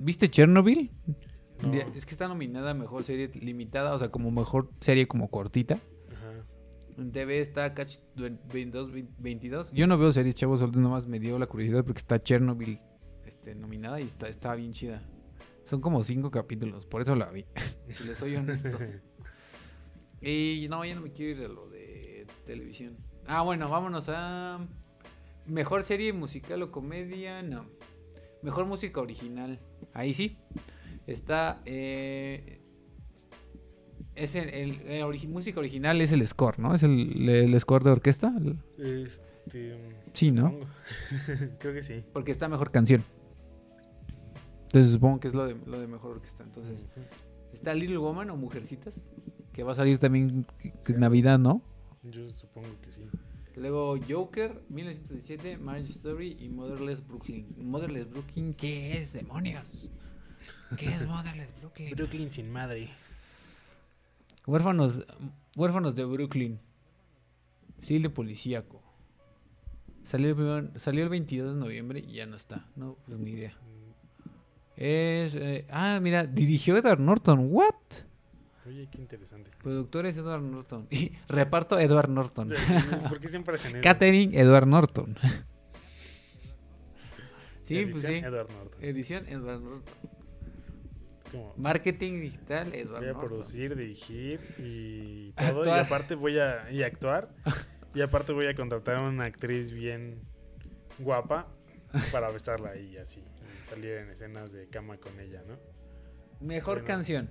¿Viste Chernobyl? No. Es que está nominada a mejor serie limitada, o sea, como mejor serie como cortita. Ajá. En TV está Catch 22, 22. Yo no veo series, chavos, solo nomás me dio la curiosidad porque está Chernobyl este, nominada y está, está bien chida. Son como cinco capítulos, por eso la vi. si les soy honesto. Y no, ya no me quiero ir a lo de televisión. Ah, bueno, vámonos a mejor serie musical o comedia. No. Mejor música original. Ahí sí. Está. eh, es el, el- el origi- música original es el score, ¿no? Es el, el score de orquesta. Este. Sí, ¿no? Creo que sí. Porque está mejor canción. Entonces supongo que es lo de, lo de mejor orquesta. Entonces, está Little Woman o Mujercitas. Que va a salir también Sí. Navidad, ¿no? Yo supongo que sí. Luego Joker, 1917, Marriage Story y Motherless Brooklyn. Motherless Brooklyn, ¿qué es, demonios? ¿Qué es Motherless Brooklyn? Brooklyn sin madre. Huérfanos, huérfanos de Brooklyn. Sí, de policíaco. Salió el, primer- salió el 22 de noviembre y ya no está. No, pues ni idea. Es, eh, ah, mira, dirigió Edward Norton. ¿What? Oye, qué interesante. Productor es Edward Norton. Y reparto Edward Norton. ¿Por qué siempre hacen? Catering Edward Norton. sí, Edición, pues sí. Edward Norton. Edición Edward Norton. Como, Marketing digital Edward voy a Norton. producir, dirigir y todo. Y Actuar. aparte voy a y actuar. y aparte voy a contratar a una actriz bien guapa para besarla y así. y salir en escenas de cama con ella, ¿no? Mejor Bueno. canción.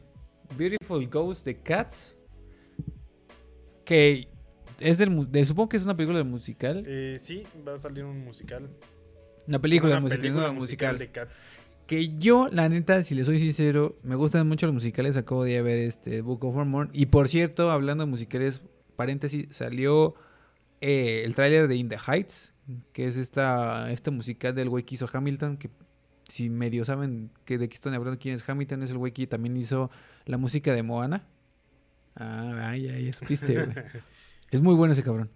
Beautiful Ghost de Cats. Que es del de, supongo que es una película de musical. Eh, sí, va a salir un musical. Una película una musical, película no, musical. de Cats. Que yo, la neta, si le soy sincero, me gustan mucho los musicales. Acabo de ver este Book of Mormon. Y por cierto, hablando de musicales, paréntesis, salió eh, el tráiler de In the Heights, que es esta, este musical del güey que hizo Hamilton, que si medio saben que de qué están hablando quién es Hamilton, es el güey que también hizo la música de Moana. Ah, ay, ay, supiste, güey. Es muy bueno ese cabrón.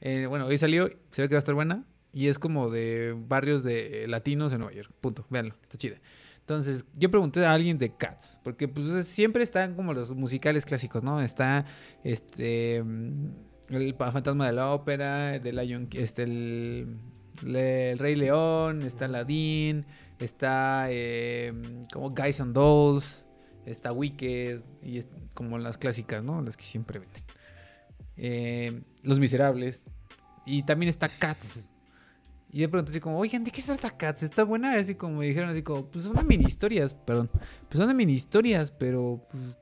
Eh, bueno, hoy salió, se ve que va a estar buena. Y es como de barrios de latinos en Nueva York. Punto. Véanlo, está chida. Entonces, yo pregunté a alguien de Cats. Porque pues siempre están como los musicales clásicos, ¿no? Está este mm, el fantasma de la ópera, de Lion, este el, Rey León, está Aladdin, está eh, como Guys and Dolls, está Wicked y es como las clásicas, ¿no? Las que siempre venden. Eh, Los Miserables. Y también está Cats. Y yo pregunté así como, oigan, ¿de qué trata Cats? ¿Está buena? Así como me dijeron así como, pues son de mini historias, perdón. Pues son de mini historias, pero pues...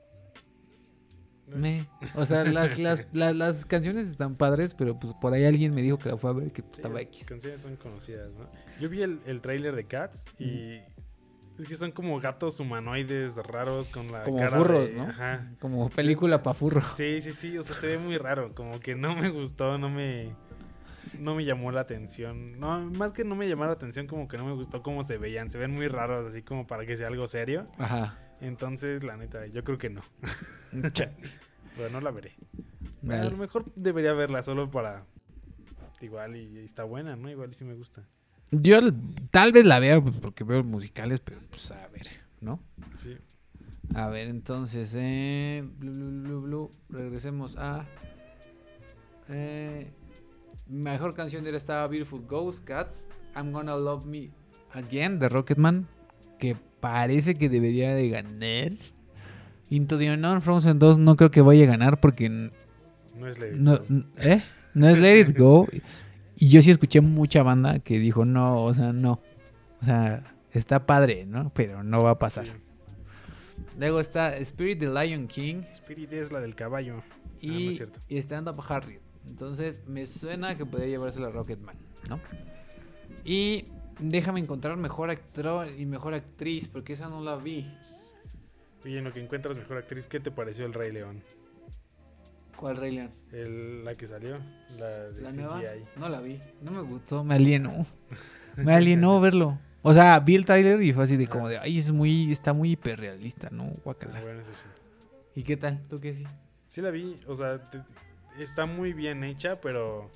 Me. O sea, las, las, las, las canciones están padres, pero pues por ahí alguien me dijo que la fue a ver que Sí, estaba las X. canciones son conocidas, ¿no? Yo vi el, el tráiler de Cats y es que son como gatos humanoides raros con la Como cara furros, de- ¿no? Ajá. Como película pa' furro. Sí, sí, sí, o sea, se ve muy raro, como que no me gustó, no me no me llamó la atención. No, más que no me llamó la atención, como que no me gustó cómo se veían, se ven muy raros así como para que sea algo serio. Ajá. Entonces, la neta, yo creo que no. Pero no la veré. A lo mejor debería verla solo para igual y, y está buena, ¿no? Igual y sí me gusta. Yo tal vez la vea pues, porque veo musicales, pero pues a ver, ¿no? Sí. A ver, entonces, eh, blu, blu, blu, blu, regresemos a... eh, mejor canción de él estaba Beautiful Ghost, Cats, I'm Gonna Love Me Again, de Rocketman, que parece que debería de ganar. Into the Unknown, Frozen 2, no creo que vaya a ganar porque... No es No, Gaga. n- ¿eh? no es Let It Go. Y yo sí escuché mucha banda que dijo, no, o sea, no. O sea, está padre, ¿no? Pero no va a pasar. Sí. Luego está Spirit the Lion King Spirit es la del caballo. Ah, no y, es cierto. y Stand Up Harriet. Entonces me suena que podría llevarse la Rocketman, ¿no? Y déjame encontrar mejor actor y mejor actriz, porque esa no la vi. Y en lo que encuentras mejor actriz, ¿qué te pareció el Rey León? ¿Cuál Rey León? El, la que salió, la de ¿La CGI. nueva? No la vi. No me gustó, me alienó. Me alienó verlo. O sea, vi el trailer y fue así de como de, ay, es muy, está muy hiperrealista, ¿no? Ah, Guácala. bueno, eso sí. ¿Y qué tal? ¿Tú qué sí? Sí la vi, o sea, te- está muy bien hecha, pero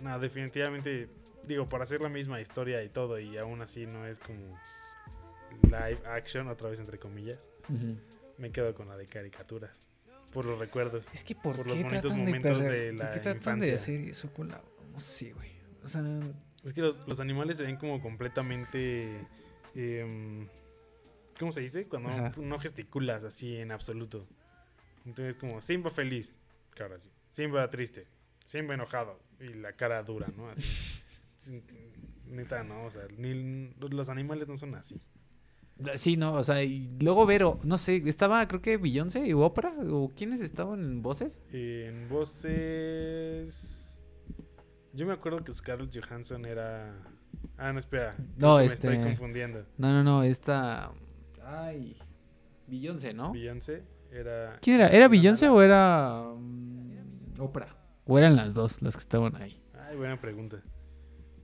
nada, definitivamente, digo, para hacer la misma historia y todo, y aún así no es como live action, otra vez entre comillas, me quedo con la de caricaturas, por los recuerdos. Es que ¿por, Por qué los bonitos de momentos perder- de ¿por la qué tratan de infancia. hacer eso con la... No sé, güey. O sea, Es que los, los animales se ven como completamente... em, ¿Cómo se dice? Cuando Ajá. no gesticulas así en absoluto. Entonces como Simba feliz, cara así. Simba triste, Simba enojado y la cara dura, ¿no? Así. Sí, Neta, no, o sea, ni, los animales no son así. sí, no, o sea, y luego Vero, no sé, estaba creo que Beyoncé y Oprah, o quiénes estaban en voces. En voces... Yo me acuerdo que Scarlett Johansson era... Ah, no, espera. No, este- estoy confundiendo. No, no, no, esta... Ay, Beyoncé, ¿no? Beyoncé era... ¿Quién era? ¿Era Beyoncé o era Oprah? ¿O eran las dos las que estaban ahí? Ay, buena pregunta.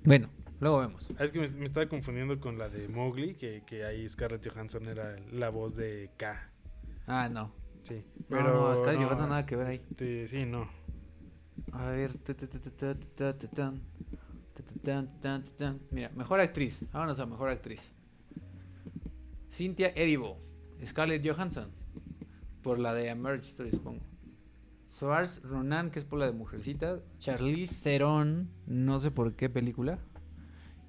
Bueno, luego vemos. Ah, es que me, me estaba confundiendo con la de Mowgli, que, que ahí Scarlett Johansson era la voz de K. Ah, no. Sí. No, no, Scarlett Johansson nada que ver ahí. Este, sí, no. A ver. Mira, mejor actriz. Vámonos a mejor actriz. Cynthia Erivo. Scarlett Johansson. Por la de Story, supongo. Soars Ronan, que es por la de Mujercita. Charlize Theron, no sé por qué película.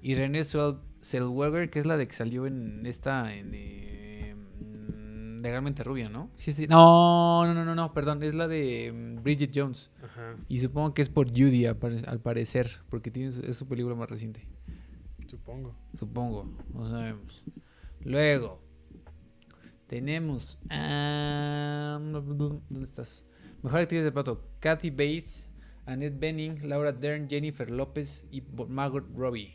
Y René Zell- Zellweger, que es la de que salió en esta. En, eh, mm, Legalmente Rubia, ¿no? Sí, sí. No, no, no, no, no, perdón. Es la de mm, Bridget Jones. Ajá, Y supongo que es por Judy, al pare- al parecer. Porque tiene su- es su película más reciente. supongo. Supongo, no sabemos. Luego, tenemos. ¿Dónde estás? Mejor actriz de plato: Kathy Bates, Annette Bening, Laura Dern, Jennifer López y Margot Robbie.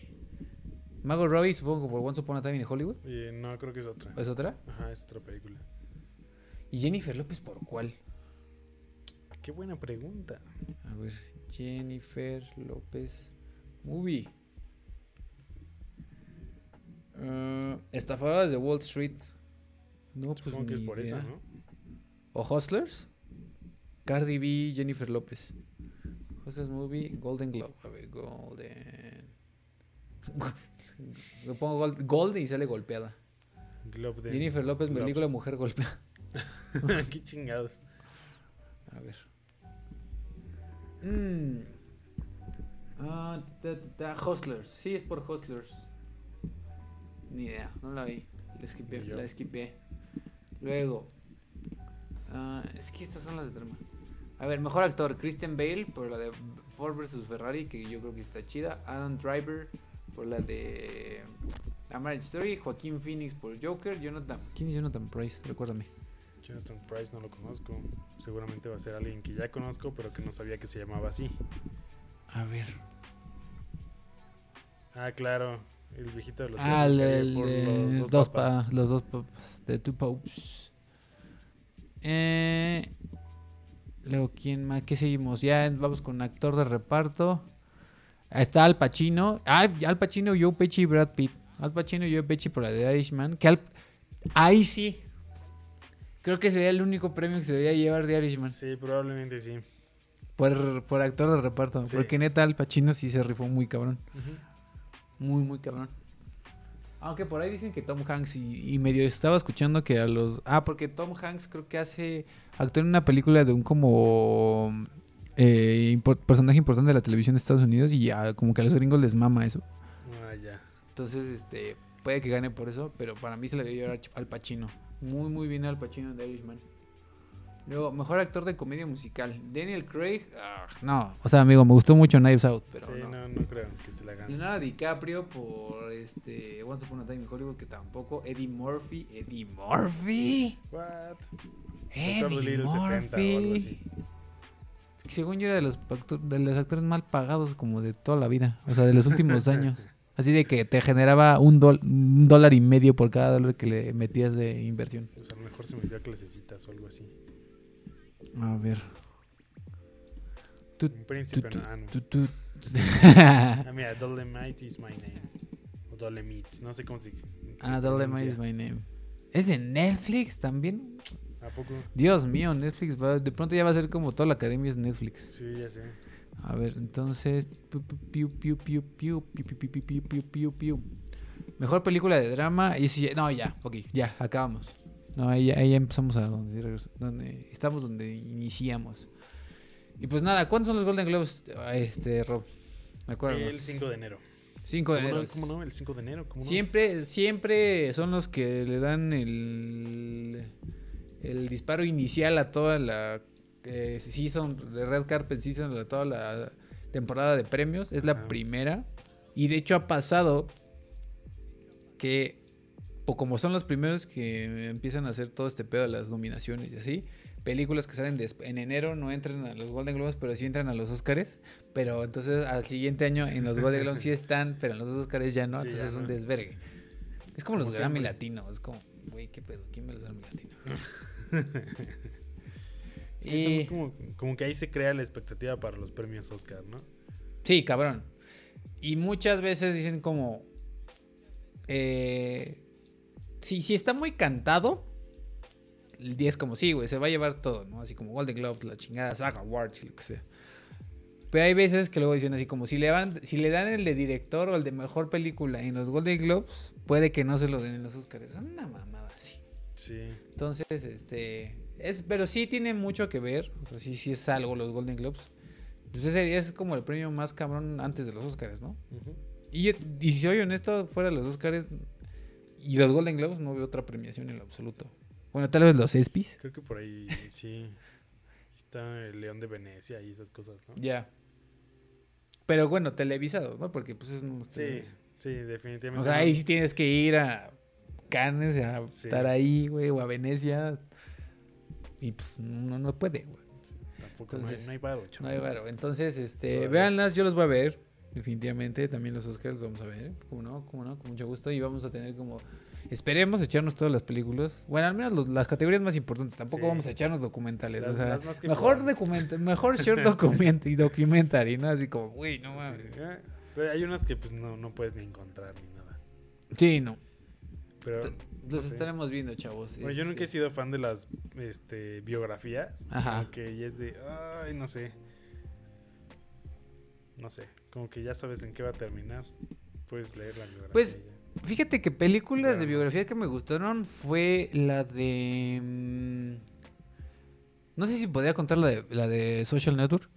Margot Robbie, supongo que por Once Upon a Time in Hollywood. Y no, creo que es otra. ¿Es otra? Ajá, es otra película. ¿Y Jennifer López por cuál? Qué buena pregunta. A ver, Jennifer López Movie. Uh, Estafadoras de Wall Street. No, pues Supongo que es por idea. esa, ¿no? ¿O Hustlers? Cardi B, Jennifer López. Hustlers Movie, Golden Globe. A ver, Golden. Le pongo gold, gold y sale golpeada. Globe. Jennifer López, Globes. película mujer golpeada. Qué chingados. A ver. Mm. Ah, ta, ta, ta, Hustlers. Sí, es por Hustlers. Ni idea, no la vi. La esquipé, la esquipé. Luego. ah, es que estas son las de trama. A ver, mejor actor: Christian Bale por la de Ford vs Ferrari, que yo creo que está chida. Adam Driver por la de A Marriage Story. Joaquín Phoenix por Joker. Jonathan. ¿Quién es Jonathan Price? Recuérdame. Jonathan Price no lo conozco. Seguramente va a ser alguien que ya conozco, pero que no sabía que se llamaba así. A ver. Ah, claro. El viejito de los Ah, el, por los los dos, papas. pa- los dos papas, de Two Popes. Eh, luego, ¿quién más? ¿Qué seguimos? Ya vamos con actor de reparto. Ahí está Al Pacino. Ah, Al Pacino, Joe Pesci y Brad Pitt. Al Pacino y Joe Pesci por la de Irishman. Que al- Ahí sí. Creo que sería el único premio que se debería llevar de Irishman. Sí, probablemente sí. Por, por actor de reparto. Sí. Porque neta, Al Pacino sí se rifó muy cabrón. Muy, muy cabrón. Aunque por ahí dicen que Tom Hanks y, y medio estaba escuchando que a los... Ah, porque Tom Hanks creo que hace... Actuó en una película de un como... eh, personaje importante de la televisión de Estados Unidos y ya como que a los gringos les mama eso. Ah, ya. Entonces, este... Puede que gane por eso, pero para mí se le dio al Pacino. Muy, muy bien al Pacino de Irishman. Luego, mejor actor de comedia musical. Daniel Craig. ah, no, o sea, amigo, me gustó mucho Knives Out, pero sí, no. no. no, creo que se la gane. Leonardo DiCaprio por este Once Upon a Time in Hollywood que tampoco Eddie Murphy Eddie Murphy What? Eddie Dolittle 70 o algo Murphy así. según yo era de los, de los actores mal pagados como de toda la vida. O sea, de los últimos años. Así de que te generaba un, dol- un dólar y medio por cada dólar que le metías de inversión. Pues a lo mejor se metió a clasecitas o algo así. A ver. Tu, Un príncipe, tu, no, ah, no. tu. Ah, mira, Dolemite is my name. O Dolemite, no sé cómo se. se ah, Dolomite is my name. ¿Es de Netflix también? ¿A poco? Dios mío, Netflix va, de pronto ya va a ser como toda la academia es Netflix. Sí, ya sé. A ver, entonces. piu, piu, piu, piu, piu, piu, piu, piu, piu, piu. Mejor película de drama. Y si, no, ya, ok, ya, acabamos. No, ahí, ahí empezamos a donde, donde estamos donde iniciamos. Y pues nada, ¿cuántos son los Golden Globes? Este, Rob. Acuérdanos. El 5 de enero. 5 de ¿Cómo enero. no? ¿Cómo no? El 5 de enero. ¿Cómo no? Siempre, siempre son los que le dan el, el disparo inicial a toda la eh, season, de Red Carpet Season, a toda la temporada de premios. Es la primera. Y de hecho ha pasado que, como son los primeros que empiezan a hacer todo este pedo de las nominaciones y así, películas que salen en enero no entran a los Golden Globes, pero sí entran a los Oscars. Pero entonces al siguiente año en los Golden Globes sí están, pero en los Oscars ya no. Sí, entonces ya es un desvergue. Es como los Como Grammy siempre. Latinos. Es como, güey, ¿qué pedo? ¿Quién me los Grammy Latinos? Sí, Y- como, como que ahí se crea la expectativa para los premios Oscar, ¿no? Sí, cabrón. Y muchas veces dicen como... Eh, si, si está muy cantado, el 10 como sí, güey, se va a llevar todo, ¿no? Así como Golden Globes, la chingada, Saga Awards y lo que sea. Pero hay veces que luego dicen así como si le, van, si le dan el de director o el de mejor película en los Golden Globes, puede que no se lo den en los Oscars. Es una mamada así. Sí. Entonces, este. Es, pero sí tiene mucho que ver. O sea, sí, sí es algo los Golden Globes. Pues ese es como el premio más cabrón antes de los Oscars, ¿no? Y, yo- y si soy honesto, fuera de los Oscars y los Golden Globes, no veo otra premiación en lo absoluto. Bueno, tal vez los ESPYs. Creo que por ahí sí. Está el León de Venecia y esas cosas, ¿no? Ya. Pero bueno, televisados, ¿no? Porque pues es un Sí, sí, definitivamente. O sea, no. ahí sí tienes que ir a Cannes a Sí. estar ahí, güey, o a Venecia. Y pues no, no puede, güey. Tampoco entonces, no hay, no hay varo, No hay varo. Entonces, este, véanlas, yo los voy a ver. Definitivamente, también los Oscars los vamos a ver. Como no, como no, con mucho gusto. Y vamos a tener como. Esperemos echarnos todas las películas. Bueno, al menos los- las categorías más importantes. Tampoco Sí. vamos a echarnos documentales. Las- o sea, mejor documenta, mejor short document y documentary, ¿no? Así como, güey, no mames. Sí, eh, pero hay unas que pues no, no puedes ni encontrar ni nada. Sí, no. Pero T- no Los sé. estaremos viendo, chavos. Bueno, yo nunca he Este, sido fan de las este, biografías. Ajá. Que ya es de, ay, no sé. No sé, como que ya sabes en qué va a terminar. Puedes leer la biografía. Pues. Fíjate que películas de biografía que me gustaron fue la de. mm, No sé si podía contar la de, la de Social Network.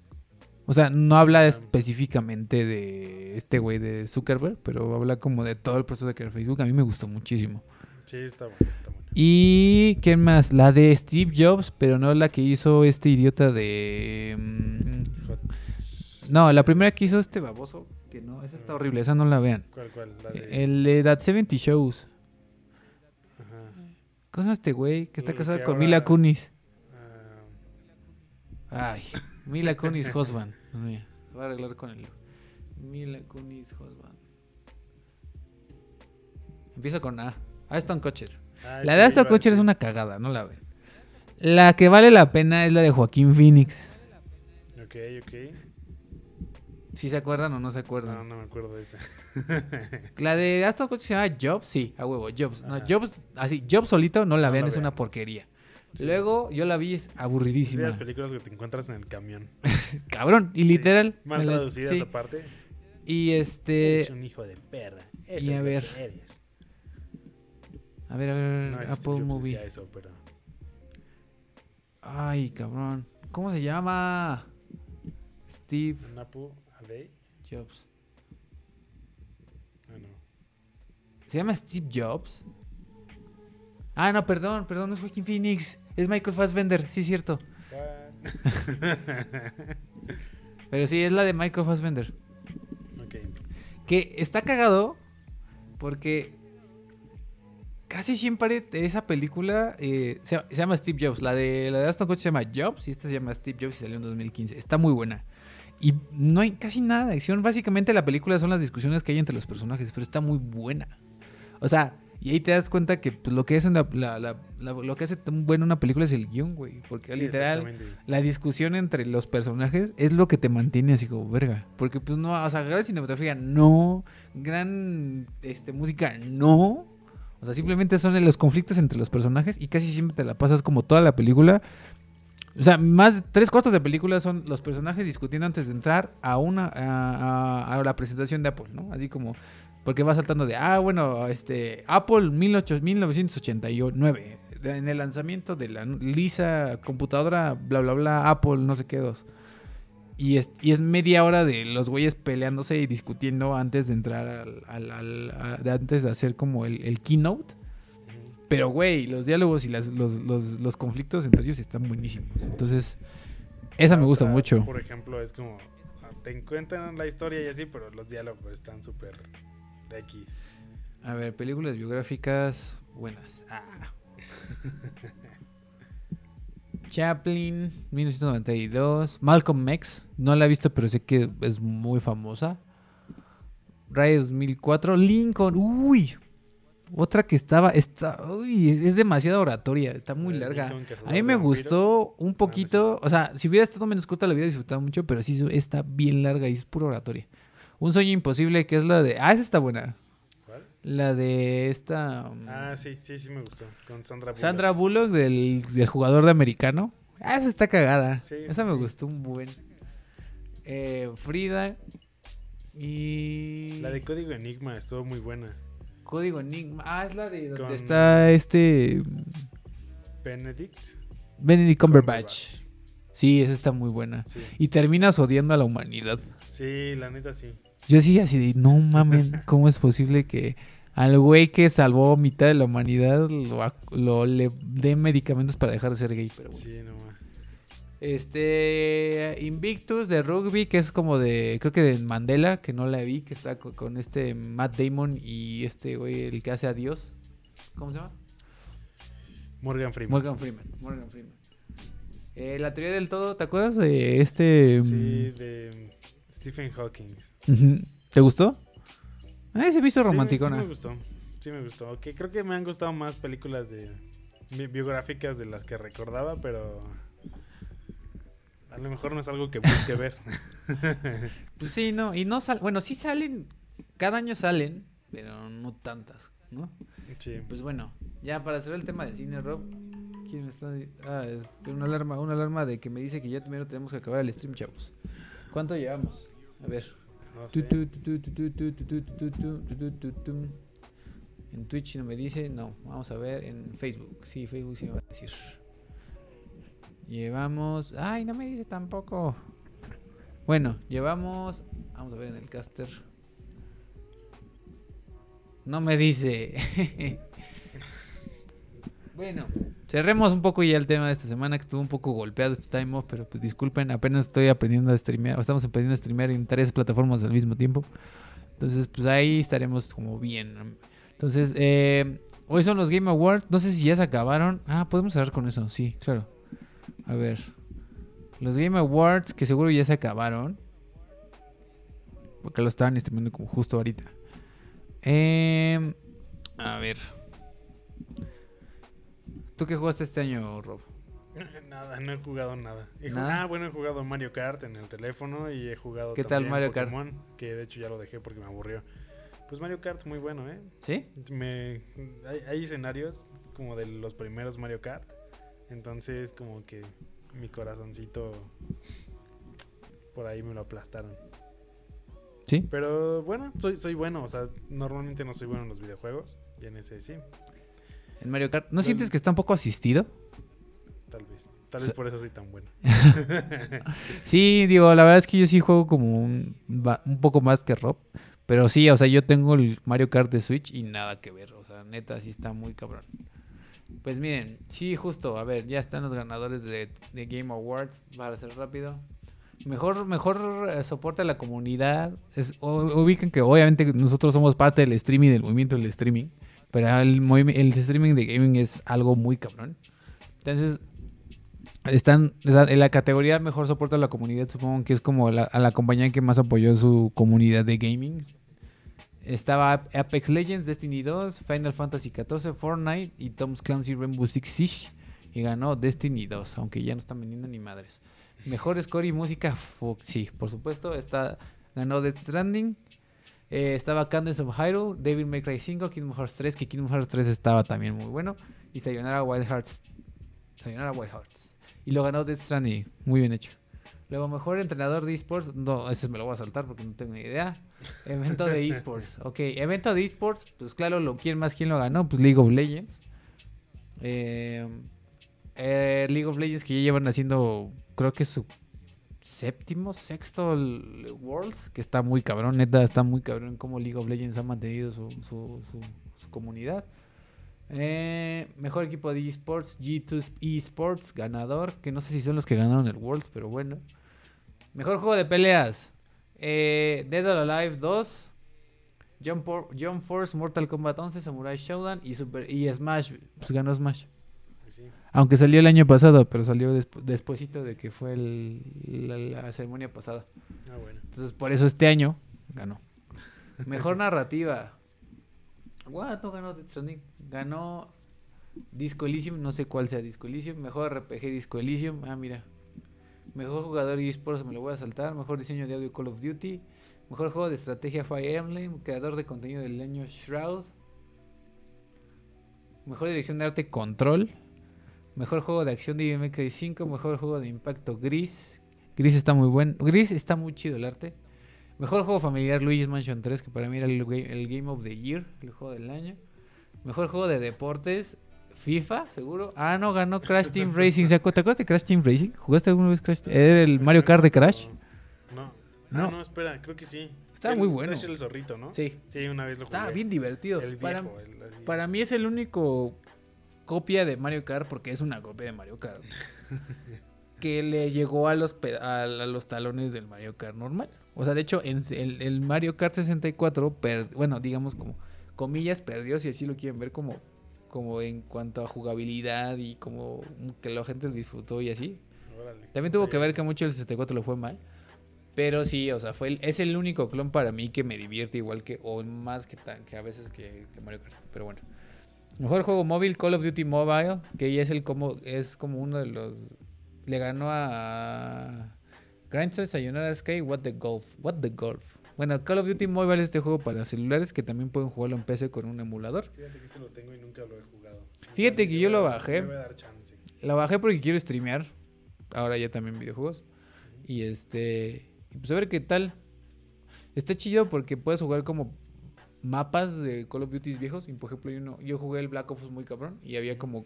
O sea, no habla Ah. específicamente de este güey de Zuckerberg, pero habla como de todo el proceso de crear Facebook. A mí me gustó muchísimo. Sí, está bueno, está bueno. Y. ¿Quién más? La de Steve Jobs, pero no la que hizo este idiota de. No, la primera que hizo este baboso. Que no, esa está horrible, esa no la vean. ¿Cuál, cuál? La de... El de That 70 Shows. Ajá. ¿Cómo se llama este güey que está casado con ahora- Mila Kunis? Ah, Ay, Mila Kunis Husband. Voy a arreglar con él. Mila Kunis Husband. Empieza con A. Aston Kutcher. ah, La sí, de Aston Kutcher es una cagada, no la ven. La que vale la pena es la de Joaquín Phoenix. Ok, ok. Si se acuerdan o no se No, acuerdan. no me acuerdo de esa. La de Aston Kutcher se llama Jobs, sí, a huevo, Jobs. No. Jobs, así, Jobs solito no la No vean, la es una porquería. Sí. Luego yo la vi, es Es de aburridísima. las películas que te encuentras en el camión. Cabrón, y Sí, literal. Mal traducidas sí. aparte. Y este. un hijo de perra. y Eso a es lo ver. eres. A ver, a ver, No, Apple Steve Movie. eso, pero... Ay, cabrón. ¿Cómo se llama? Steve Napu, Jobs. Ah, no. ¿Se llama Steve Jobs? Ah, no, perdón, perdón, no es Joaquin Phoenix. Es Michael Fassbender, sí es cierto. Pero sí, es la de Michael Fassbender. ok. Que está cagado porque casi siempre esa película eh, se, se llama Steve Jobs. La de, la de Aston Kutcher se llama Jobs y esta se llama Steve Jobs y salió en 2015. Está muy buena. Y no hay casi nada de acción. Básicamente la película son las discusiones que hay entre los personajes, pero está muy buena. O sea, y ahí te das cuenta que pues, lo que hace una- la- la- la- lo que hace tan buena una película es el guion, güey. Porque Sí, literal, la discusión entre los personajes es lo que te mantiene así como verga. Porque pues no, o sea, gran cinematografía, no. Gran este, música, no. O sea, simplemente son los conflictos entre los personajes y casi siempre te la pasas como toda la película. O sea, más de tres cuartos de película son los personajes discutiendo antes de entrar a una a, a- la presentación de Apple, ¿no? Así como porque va saltando de ah, bueno, este Apple 18 1989 en el lanzamiento de la lisa computadora bla bla bla Apple no sé qué dos. Y es, y es media hora de los güeyes peleándose y discutiendo antes de entrar al, antes de hacer como el keynote. Pero, güey, los diálogos y las- los, los- los conflictos entre ellos están buenísimos. Entonces, esa me gusta otra, mucho. Por ejemplo, es como. ah, Te cuentan la historia y así, pero los diálogos están súper X. A ver, películas biográficas buenas. Ah. Chaplin, 1992. Malcolm X, no la he visto, pero sé que es muy famosa. Ray 2004. Lincoln, uy. Otra que estaba, está, uy, es, demasiado oratoria, está muy larga. A mí me gustó un poquito, o sea, si hubiera estado menos corta la hubiera disfrutado mucho, pero sí está bien larga y es pura oratoria. Un sueño imposible que es la de, ah, esa está buena. ¿Cuál? La de esta. um, Ah, sí, sí, sí me gustó. Con Sandra Bullock. Sandra Bullock del, del jugador de americano. Ah, esa está cagada. Sí, sí, esa me gustó un buen. Eh, Frida. Y. La de Código Enigma estuvo muy buena. Código Enigma. Ah, es la de donde Con- está este. Benedict. Benedict Cumberbatch. Sí, esa está muy buena. Sí. Y terminas odiando a la humanidad. sí, la neta sí. Yo sí así de, no mamen, ¿cómo es posible que al güey que salvó mitad de la humanidad lo, le dé medicamentos para dejar de ser gay? Pero bueno. Sí, no. Este Invictus de rugby, que es como de, creo que de Mandela, que no la vi, que está co- con, este Matt Damon y este güey, el que hace a Dios. ¿Cómo se llama? Morgan Freeman. Morgan Freeman. Morgan Freeman. Eh, la teoría del todo, ¿te acuerdas de este? Sí, de Stephen Hawking. mm, ¿Te gustó? Ah, se me hizo Sí, romanticona. Sí, me gustó. Sí, me gustó. Que creo que me han gustado más películas de bi- biográficas de las que recordaba, pero a lo mejor no es algo que busque ver. pues sí, no. Y no sal Bueno, sí salen. Cada año salen, pero no tantas, ¿no? Sí. Pues bueno, ya para cerrar el tema de cine, Rob. ¿Quién me está.? Ah, es una alarma, una alarma de que me dice que ya primero tenemos que acabar el stream, chavos. ¿Cuánto llevamos? A ver. En Twitch no me dice, no. Vamos a ver en Facebook. Sí, Facebook sí me va a decir. Llevamos, ay, no me dice tampoco. Bueno, llevamos, vamos a ver en el caster. No me dice. bueno, cerremos un poco ya el tema de esta semana que estuvo un poco golpeado este time off, pero pues disculpen, apenas estoy aprendiendo a streamear, estamos aprendiendo a streamear en tres plataformas al mismo tiempo. Entonces, pues ahí estaremos como bien. Entonces, eh, hoy son los Game Awards, no sé si ya se acabaron. Ah, podemos cerrar con eso, sí, claro. A ver. Los Game Awards que seguro ya se acabaron. Porque lo estaban streamando como justo ahorita. Em, a ver. ¿Tú qué jugaste este año, Rob? Nada, no he jugado nada. He jugado- ¿Nada? Ah, bueno, he jugado Mario Kart en el teléfono y he jugado ¿Qué tal también Mario Kart? Pokémon, que de hecho ya lo dejé porque me aburrió. Pues Mario Kart muy bueno, ¿eh? ¿Sí? Me, hay, hay escenarios como de los primeros Mario Kart. Entonces como que mi corazoncito por ahí me lo aplastaron. ¿Sí? Pero bueno, soy, soy bueno. O sea, normalmente no soy bueno en los videojuegos. Y en ese sí, En Mario Kart. ¿No Bueno. sientes que está un poco asistido? tal vez. Tal O vez sea- por eso soy tan bueno. Sí, digo, la verdad es que yo sí juego como un, un poco más que Rob. Pero sí, o sea, yo tengo el Mario Kart de Switch y nada que ver. O sea, neta, sí está muy cabrón. Pues miren, sí, justo, a ver, ya están los ganadores de, de Game Awards. Para ser rápido. Mejor, mejor eh, soporte a la comunidad. Es, u- ubiquen que obviamente nosotros somos parte del streaming, del movimiento del streaming. Pero el, el streaming de gaming es algo muy cabrón. Entonces, están están en la categoría mejor soporte a la comunidad, supongo que es como la, a la compañía que más apoyó su comunidad de gaming. Estaba Ap- Apex Legends, Destiny 2, Final Fantasy XIV, Fortnite y Tom's Clancy Rainbow Six Siege. Y ganó Destiny 2, aunque ya no están vendiendo ni madres. Mejor score y música, sí, por supuesto. Está, ganó Death Stranding. Eh, estaba Candace of Hyrule, Devil May Cry 5, Kingdom Hearts 3, que Kingdom Hearts 3 estaba también muy bueno. Y Sayonara Wild Hearts. Sayonara Wild Hearts. Y lo ganó Death Stranding, muy bien hecho. Luego, mejor entrenador de esports. No, ese me lo voy a saltar porque no tengo ni idea. Evento de esports. Ok, evento de esports. Pues claro, lo, ¿quién más quién lo ganó? Pues League of Legends. Eh, eh, League of Legends que ya llevan haciendo, creo que su séptimo, sexto Worlds, que está muy cabrón, neta, está muy cabrón cómo League of Legends ha mantenido su comunidad. Eh, mejor equipo de esports, G2 Esports, ganador, que no sé si son los que ganaron el Worlds, pero bueno. Mejor juego de peleas, eh, Dead or Alive 2, Jump, For- Jump Force, Mortal Kombat 11, Samurai Showdown y, Super, y Smash, pues ganó Smash. Pues sí. Aunque salió el año pasado, pero salió despuesito de que fue el- la, la ceremonia pasada. Ah, bueno. Entonces, por eso este año ganó. Mejor narrativa. What? No ganó Death. Ganó Disco Elysium. No sé cuál sea Disco Elysium. Mejor RPG Disco Elysium. Ah, mira. Mejor jugador y esports me lo voy a saltar. Mejor diseño de audio Call of Duty. Mejor juego de estrategia Fire Emblem. Creador de contenido del año Shroud. Mejor dirección de arte Control. Mejor juego de acción de IMK 5. Mejor juego de impacto Gris. Gris está muy bueno. Gris está muy chido el arte. Mejor juego familiar Luigi's Mansion 3, que para mí era el, el Game of the Year, el juego del año. Mejor juego de deportes FIFA, seguro. Ah, no, ganó Crash Team Racing. ¿Se acu- ¿Te acuerdas de Crash Team Racing? ¿Jugaste alguna vez Crash? ¿Era el Me Mario Kart de Crash? No. No. Ah, no, espera, creo que sí. Estaba El- muy bueno. Crash el zorrito, ¿no? Sí. Sí, una vez lo jugué. Estaba bien divertido. El para, el mí es el único copia de Mario Kart, porque es una copia de Mario Kart. que le llegó a los, a los talones del Mario Kart normal. O sea, de hecho, en el, el Mario Kart 64, per- bueno, digamos como comillas, perdió, si así lo quieren ver, como, como en cuanto a jugabilidad y como que la gente disfrutó y así. Órale. También tuvo que ver que mucho el 64 lo fue mal. Pero sí, o sea, fue el- es el único clon para mí que me divierte igual que, o más que, tan- que a veces que, que Mario Kart. Pero bueno. Mejor juego móvil, Call of Duty Mobile, que ya es el como, es como uno de los. Le ganó a Grindstone, Sayonara Sky, What the Golf. What the Golf. Bueno, Call of Duty Mobile es este juego para celulares que también pueden jugarlo en PC con un emulador. Fíjate que se lo tengo y nunca lo he jugado. Fíjate que yo lo bajé. voy a dar chance. La bajé porque quiero streamear. Ahora ya también videojuegos. Y este. Pues a ver qué tal. Está chido porque puedes jugar como mapas de Call of Duty viejos. Y por ejemplo, yo, no- yo jugué el Black Ops muy cabrón. Y había como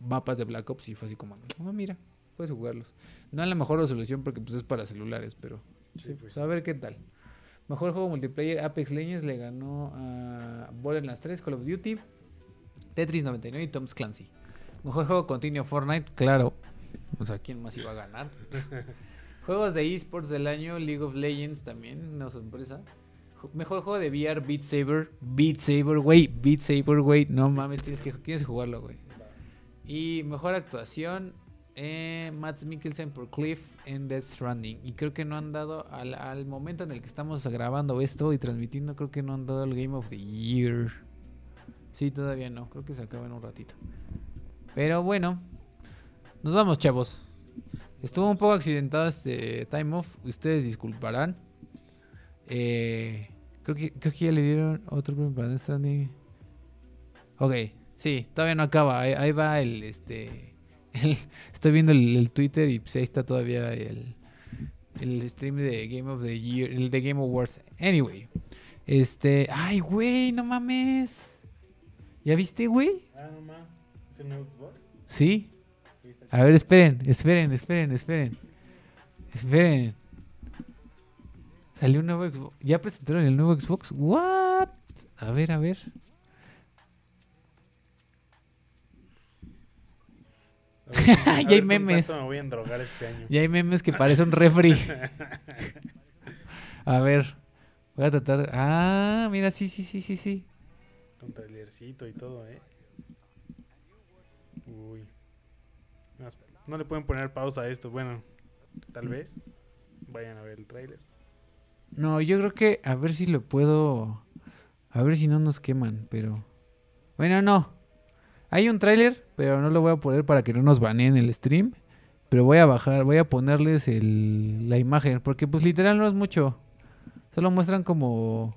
mapas de Black Ops. Y fue así como, ah, mira, puedes jugarlos. No a la mejor resolución porque pues es para celulares, pero. Sí, Sí, pues pues a ver qué tal. Mejor juego multiplayer, Apex Legends le ganó a Borderlands 3, Call of Duty, Tetris 99 y Tom's Clancy. Mejor juego continuo Fortnite, claro. O sea, ¿quién más iba a ganar? Juegos de esports del año, League of Legends también, una sorpresa. Mejor juego de VR, Beat Saber. Beat Saber, güey. Beat Saber, güey. No mames, tienes que, tienes que jugarlo, güey. Y mejor actuación, eh, Matt Mikkelsen por Cliff en Death Stranding. Y creo que no han dado, al, momento en el que estamos grabando esto y transmitiendo, creo que no han dado el Game of the Year. Sí, todavía no. Creo que se acaba en un ratito. Pero bueno, nos vamos, chavos. Estuvo un poco accidentado este time off. Ustedes disculparán. Eh, creo, que, creo que ya le dieron otro premio para Death Stranding. Ok, sí, todavía no acaba. Ahí va el, este... el- estoy viendo el, el Twitter y pues ahí está todavía el, el stream de Game of the Year, el de Game Awards. Anyway, este... Ay, güey, no mames. ¿Ya viste, güey? Ah, no más. ¿Es el nuevo Xbox? Sí. A ver, esperen, esperen, esperen, esperen. Esperen. Salió un nuevo Xbox. ¿Ya presentaron el nuevo Xbox? ¿What? A ver, a ver. A ver, a Ya hay memes. me voy a este año. Ya hay memes que parece un refri. A ver. Voy a tratar. Ah, mira, sí, sí, sí, sí, sí. Con trailercito y todo, ¿eh? Uy. No le pueden poner pausa a esto. Bueno, tal vez. Vayan a ver el tráiler. No, yo creo que a ver si lo puedo. A ver si no nos queman, pero. Bueno, no. Hay un tráiler, pero no lo voy a poner para que no nos baneen el stream. Pero voy a bajar, voy a ponerles el, la imagen, porque pues literal no es mucho. Solo muestran como...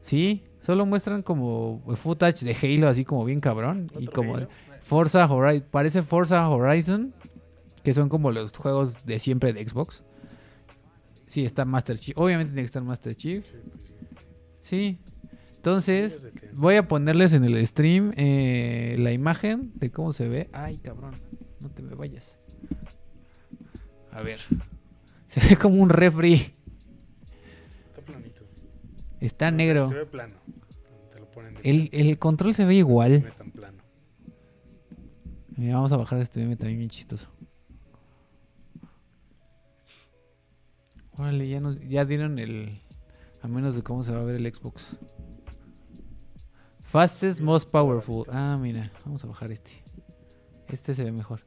Sí, solo muestran como footage de Halo así como bien cabrón. Y ¿Otro como Halo? Forza Horizon, parece Forza Horizon, que son como los juegos de siempre de Xbox. Sí, está Master Chief. Obviamente tiene que estar Master Chief. Sí, Entonces, voy a ponerles en el stream eh, la imagen de cómo se ve. Ay, cabrón, no te me vayas. A ver. Se ve como un refri. Está planito. Está No, negro. Se, ve plano. Te lo ponen de El, el control se ve igual. No es tan plano. Mira, vamos a bajar este meme también bien chistoso. Órale, ya, nos, ya dieron el... A menos de cómo se va a ver el Xbox. Fastest, most powerful. Ah, mira, vamos a bajar este. Este se ve mejor.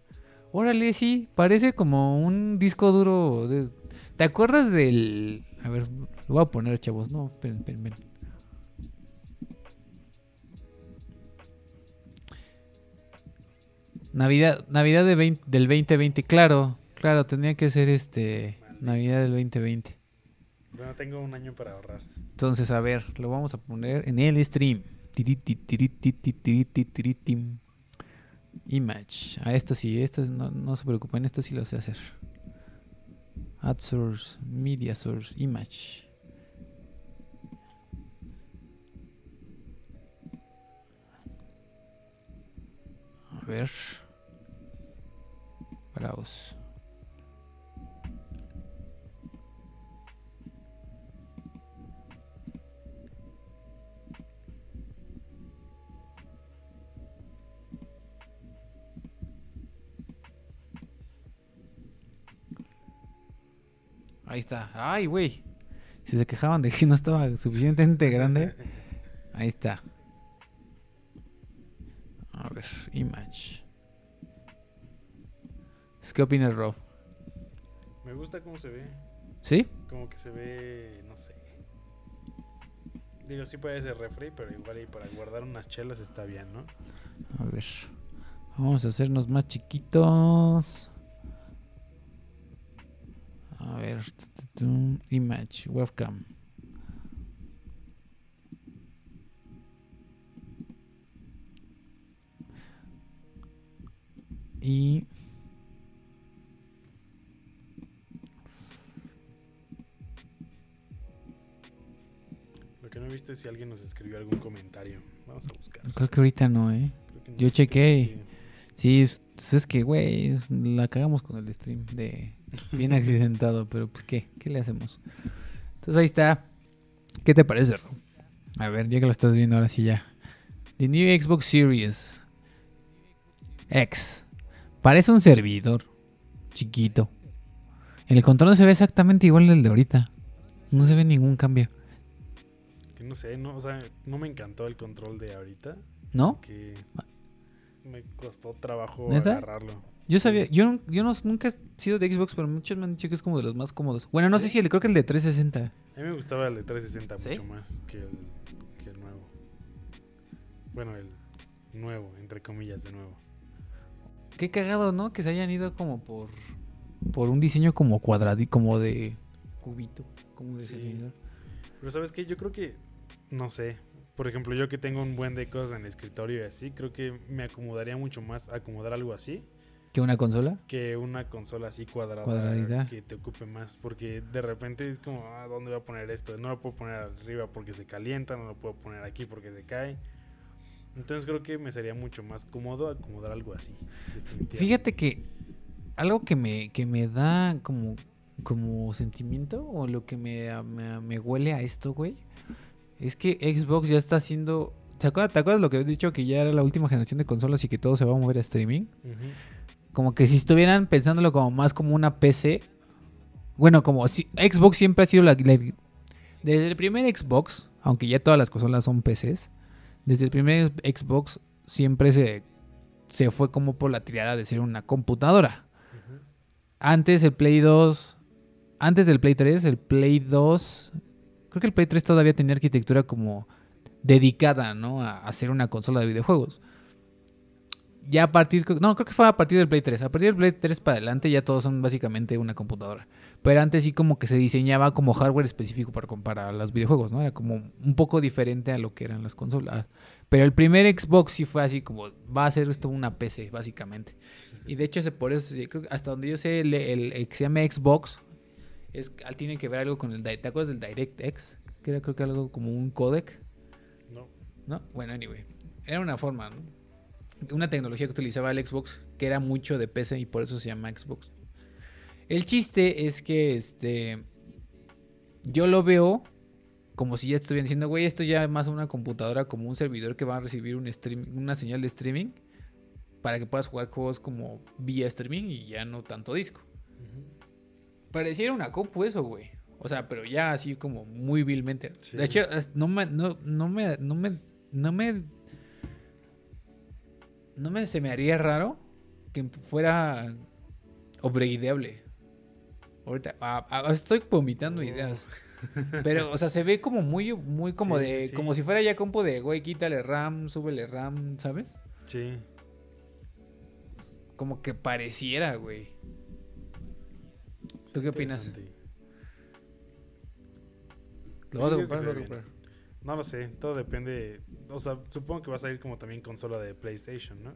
Órale, sí, parece como un disco duro. de- ¿Te acuerdas del... A ver, lo voy a poner, chavos. No, esperen, esperen, esperen. Navidad, Navidad de 20 del 2020, claro, claro, tendría que ser este Navidad del 2020. Bueno, tengo un año para ahorrar. Entonces, a ver, lo vamos a poner en el stream. Image. A esto sí, esto no, no se preocupen, esto sí lo sé hacer. Ad source, media source, image. A ver. Browse. Ahí está. Ay, güey. Si se quejaban de que no estaba suficientemente grande. Ahí está. A ver, image. ¿Qué opinas, Rob? Me gusta cómo se ve. ¿Sí? Como que se ve, no sé. Digo, sí puede ser refri, pero igual y para guardar unas chelas está bien, ¿no? A ver. Vamos a hacernos más chiquitos. A ver. Image, webcam. Y Lo que no he visto es si alguien nos escribió algún comentario. Vamos a buscar. creo que ahorita no, ¿eh? No. Yo chequé. Sí. Es que, güey, la cagamos con el stream de bien accidentado, pero pues, ¿qué? ¿Qué le hacemos? Entonces ahí está. ¿Qué te parece, Rob? A ver, ya que lo estás viendo ahora sí ya. The New Xbox Series X. Parece un servidor chiquito. El control se ve exactamente igual del de ahorita. No se ve ningún cambio. Que no sé, no, o sea, no me encantó el control de ahorita. ¿No? Que me costó trabajo ¿Neta? agarrarlo. Yo sabía, yo, no- yo no- nunca he sido de Xbox, pero muchos me han dicho que es como de los más cómodos. Bueno, no sé si el, creo que el de 360. A mí me gustaba el de 360 ¿Sí? mucho más que el, que el nuevo. Bueno, el nuevo, entre comillas, de nuevo. Qué cagado, ¿no? Que se hayan ido como por por un diseño como cuadrado como de cubito, como de Sí. servidor. Pero ¿sabes qué? Yo creo que, no sé, por ejemplo, yo que tengo un buen de cosas en el escritorio y así, creo que me acomodaría mucho más acomodar algo así ¿Que una consola? que una consola así cuadrada Cuadradita. que te ocupe más. Porque de repente es como, ah, ¿dónde voy a poner esto? No lo puedo poner arriba porque se calienta, no lo puedo poner aquí porque se cae. Entonces creo que me sería mucho más cómodo acomodar algo así. Fíjate que algo que me, que me da como, como sentimiento o lo que me, me, me huele a esto, güey, es que Xbox ya está haciendo... ¿Te acuerdas, ¿Te acuerdas lo que he dicho que ya era la última generación de consolas y que todo se va a mover a streaming? Ujú. Como que si estuvieran pensándolo como más como una PC. Bueno, como si Xbox siempre ha sido la, la- Desde el primer Xbox, aunque ya todas las consolas son PCs, desde el primer Xbox siempre se, se fue como por la tirada de ser una computadora. Antes el Play 2, antes del Play 3, el Play 2, creo que el Play 3 todavía tenía arquitectura como dedicada, ¿no? A a ser una consola de videojuegos. Ya a partir, no, creo que fue a partir del Play 3. A partir del Play 3 para adelante ya todos son básicamente una computadora. Pero antes sí como que se diseñaba como hardware específico para, para los videojuegos, ¿no? Era como un poco diferente a lo que eran las consolas. Pero el primer Xbox sí fue así como, va a ser esto una PC, básicamente. Y de hecho, por eso, creo que hasta donde yo sé, el, el- el que se llama Xbox, es, tiene que ver algo con el, ¿te acuerdas del DirectX? Que era creo que algo como un codec, No. ¿no? Bueno, anyway, era una forma, ¿no? Una tecnología que utilizaba el Xbox, que era mucho de PC y por eso se llama Xbox. El chiste es que, este, yo lo veo como si ya estuvieran diciendo, güey, esto ya es más una computadora como un servidor que va a recibir un stream, una señal de streaming para que puedas jugar juegos como vía streaming y ya no tanto disco. Pareciera una compu eso, güey. O sea, pero ya así como muy vilmente. Sí. De hecho, no me, no, no me, no me, no me, no me se me haría raro que fuera upgradeable. Ahorita, ah, ah, estoy vomitando No. ideas. Pero, o sea, se ve como muy, muy como Sí, de, sí. como si fuera ya compu de, güey, quítale RAM, súbele RAM, ¿sabes? Sí. Como que pareciera, güey. ¿Tú qué opinas? ¿Lo vas a comprar? ¿Lo vas a bien. comprar? No lo sé, todo depende. O sea, supongo que va a salir como también consola de PlayStation, ¿no?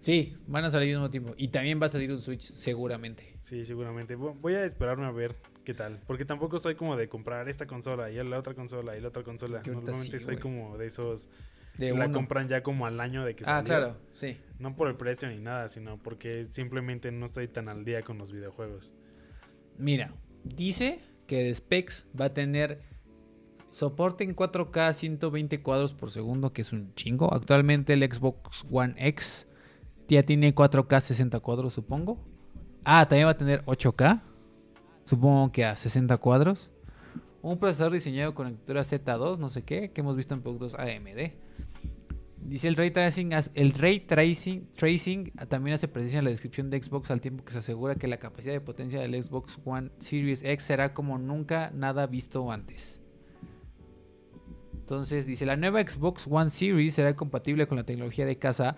Sí, van a salir al mismo tiempo. Y también va a salir un Switch, seguramente. Sí, seguramente. Vo- Voy a esperarme a ver qué tal. Porque tampoco soy como de comprar esta consola y la otra consola y la otra consola. Normalmente sí, soy como de esos De la uno. compran ya como al año de que Ah, salió. claro, sí. No por el precio ni nada, sino porque simplemente no estoy tan al día con los videojuegos. Mira, dice que de specs va a tener soporte en 4K 120 cuadros por segundo, que es un chingo. Actualmente el Xbox One X ya tiene 4K 60 cuadros, supongo. Ah, también va a tener 8K. Supongo que a 60 cuadros. Un procesador diseñado con arquitectura Z2, no sé qué, que hemos visto en productos AMD. Dice el ray tracing, el ray tracing, tracing también hace presencia en la descripción de Xbox al tiempo que se asegura que la capacidad de potencia del Xbox One Series X será como nunca nada visto antes. Entonces dice la nueva Xbox One Series será compatible con la tecnología de casa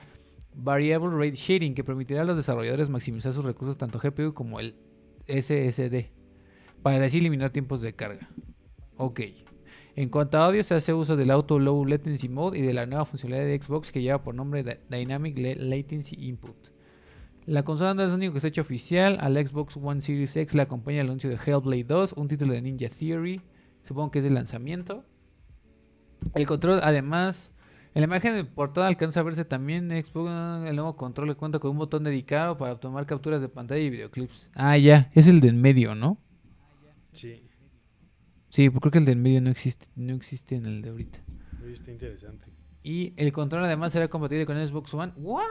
Variable Rate Shading que permitirá a los desarrolladores maximizar sus recursos tanto GPU como el SSD para así eliminar tiempos de carga. Ok. En cuanto a audio, se hace uso del Auto Low Latency Mode y de la nueva funcionalidad de Xbox que lleva por nombre Dy- Dynamic La- Latency Input. La consola no es lo único que se ha hecho oficial. Al Xbox One Series X le acompaña el anuncio de Hellblade 2, un título de Ninja Theory. Supongo que es de lanzamiento. El control, además, en la imagen de portada alcanza a verse también Xbox. El nuevo control cuenta con un botón dedicado para tomar capturas de pantalla y videoclips. Ah, ya, es el de en medio, ¿no? Sí, Sí, porque creo que el de en medio no existe, no existe en el de ahorita. oye, está interesante. Y el control además será compatible con Xbox One. ¿What?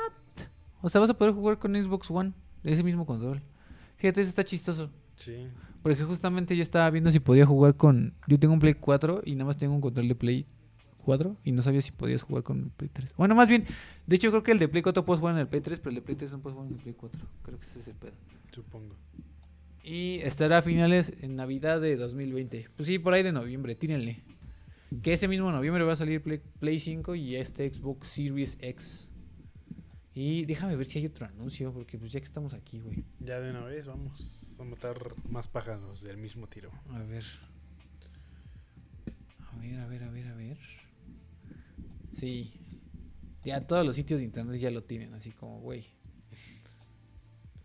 O sea, vas a poder jugar con Xbox One. Ese mismo control. Fíjate, eso está chistoso. Sí, Porque justamente yo estaba viendo si podía jugar con... Yo tengo un Play 4 y nada más tengo un control de Play 4 y no sabía si podías jugar con el Play 3. Bueno, más bien, de hecho creo que el de Play 4 puedes jugar en el Play 3, pero el de Play 3 no puedes jugar en el Play 4. Creo que ese es el pedo. supongo. Y estará a finales en Navidad de 2020. Pues sí, por ahí de noviembre, tírenle. Que ese mismo noviembre va a salir Play, Play 5 y este Xbox Series X. Y déjame ver si hay otro anuncio, porque pues ya que estamos aquí, güey. Ya de una vez vamos a matar más pájaros del mismo tiro. A ver. A ver, a ver, a ver, a ver. Sí. Ya todos los sitios de internet ya lo tienen, así como, güey.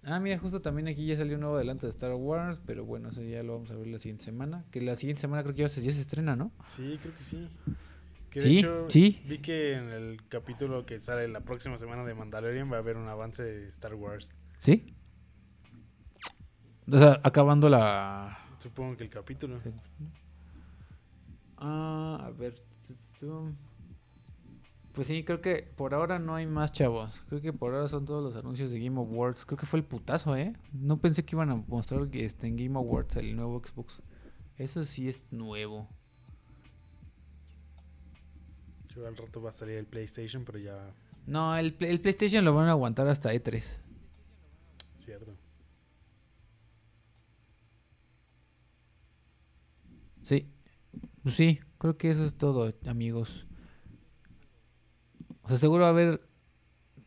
Ah, mira, justo también aquí ya salió un nuevo adelanto de Star Wars, pero bueno, eso ya lo vamos a ver la siguiente semana. Que la siguiente semana creo que ya se, ya se estrena, ¿no? Sí, creo que sí. Que Sí, de hecho, sí. vi que en el capítulo que sale la próxima semana de Mandalorian va a haber un avance de Star Wars. ¿Sí? O sea, acabando la... Supongo que el capítulo. Ah, a ver. Pues sí, creo que por ahora no hay más chavos. Creo que por ahora son todos los anuncios de Game Awards. Creo que fue el putazo, ¿eh? No pensé que iban a mostrar este, en Game Awards el nuevo Xbox. Eso sí es nuevo. Yo al rato va a salir el PlayStation, pero ya. No, el, el PlayStation lo van a aguantar hasta E E3. Cierto. Sí. Pues sí, creo que eso es todo, amigos. O sea, seguro va a haber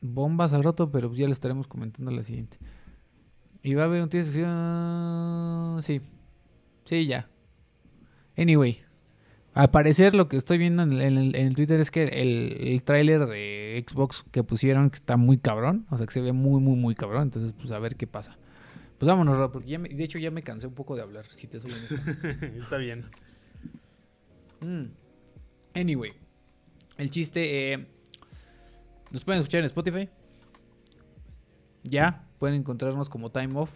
bombas al rato, pero ya lo estaremos comentando en la siguiente. Y va a haber un sección. Sí. Sí, ya. Anyway. Al parecer lo que estoy viendo en el, en el- en el Twitter es que el, el tráiler de Xbox que pusieron que está muy cabrón. O sea, que se ve muy, muy, muy cabrón. Entonces, pues a ver qué pasa. Pues vámonos, Rob, porque ya me- de hecho ya me cansé un poco de hablar, si te soy honesto. Está bien. Mm. Anyway, el chiste, eh, nos pueden escuchar en Spotify. Ya, pueden encontrarnos como Time Off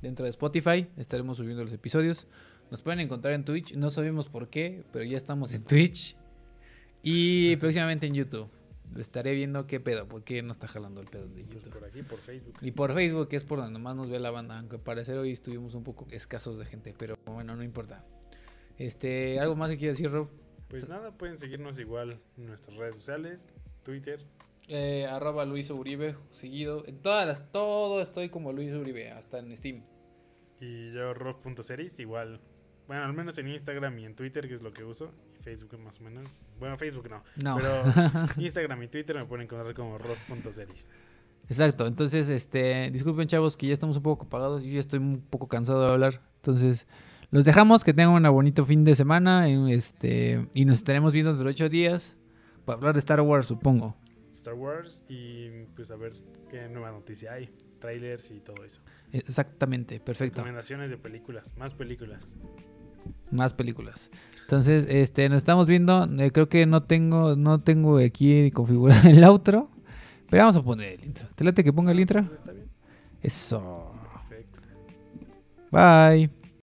dentro de Spotify. Estaremos subiendo los episodios. Nos pueden encontrar en Twitch. No sabemos por qué, pero ya estamos en Twitch. Y próximamente en YouTube. Estaré viendo qué pedo, por qué no está jalando el pedo de YouTube. por aquí, por Facebook. Y por Facebook, que es por donde más nos ve la banda. Aunque al parecer hoy estuvimos un poco escasos de gente, pero bueno, no importa. Este, ¿algo más que quieras decir, Rob? Pues nada, pueden seguirnos igual en nuestras redes sociales, Twitter. Eh, arroba Luis Uribe, seguido. En todas las, todo estoy como Luis Uribe, hasta en Steam. Y yo, rock.series, igual. Bueno, al menos en Instagram y en Twitter, que es lo que uso. Y Facebook más o menos. Bueno, Facebook no. No. Pero Instagram y Twitter me pueden encontrar como rock.series. Exacto, entonces, este, disculpen chavos que ya estamos un poco apagados, yo ya estoy un poco cansado de hablar. Entonces, los dejamos, que tengan un bonito fin de semana, este, y nos estaremos viendo dentro de ocho días para hablar de Star Wars, supongo. Star Wars y pues a ver qué nueva noticia hay. Trailers y todo eso. Exactamente, perfecto. Recomendaciones de películas, más películas. Más películas. Entonces, este, nos estamos viendo. eh, creo que no tengo, no tengo aquí configurado el outro. Pero vamos a poner el intro. ¿Te late que ponga el intro? Está bien. Eso. Perfecto. Bye.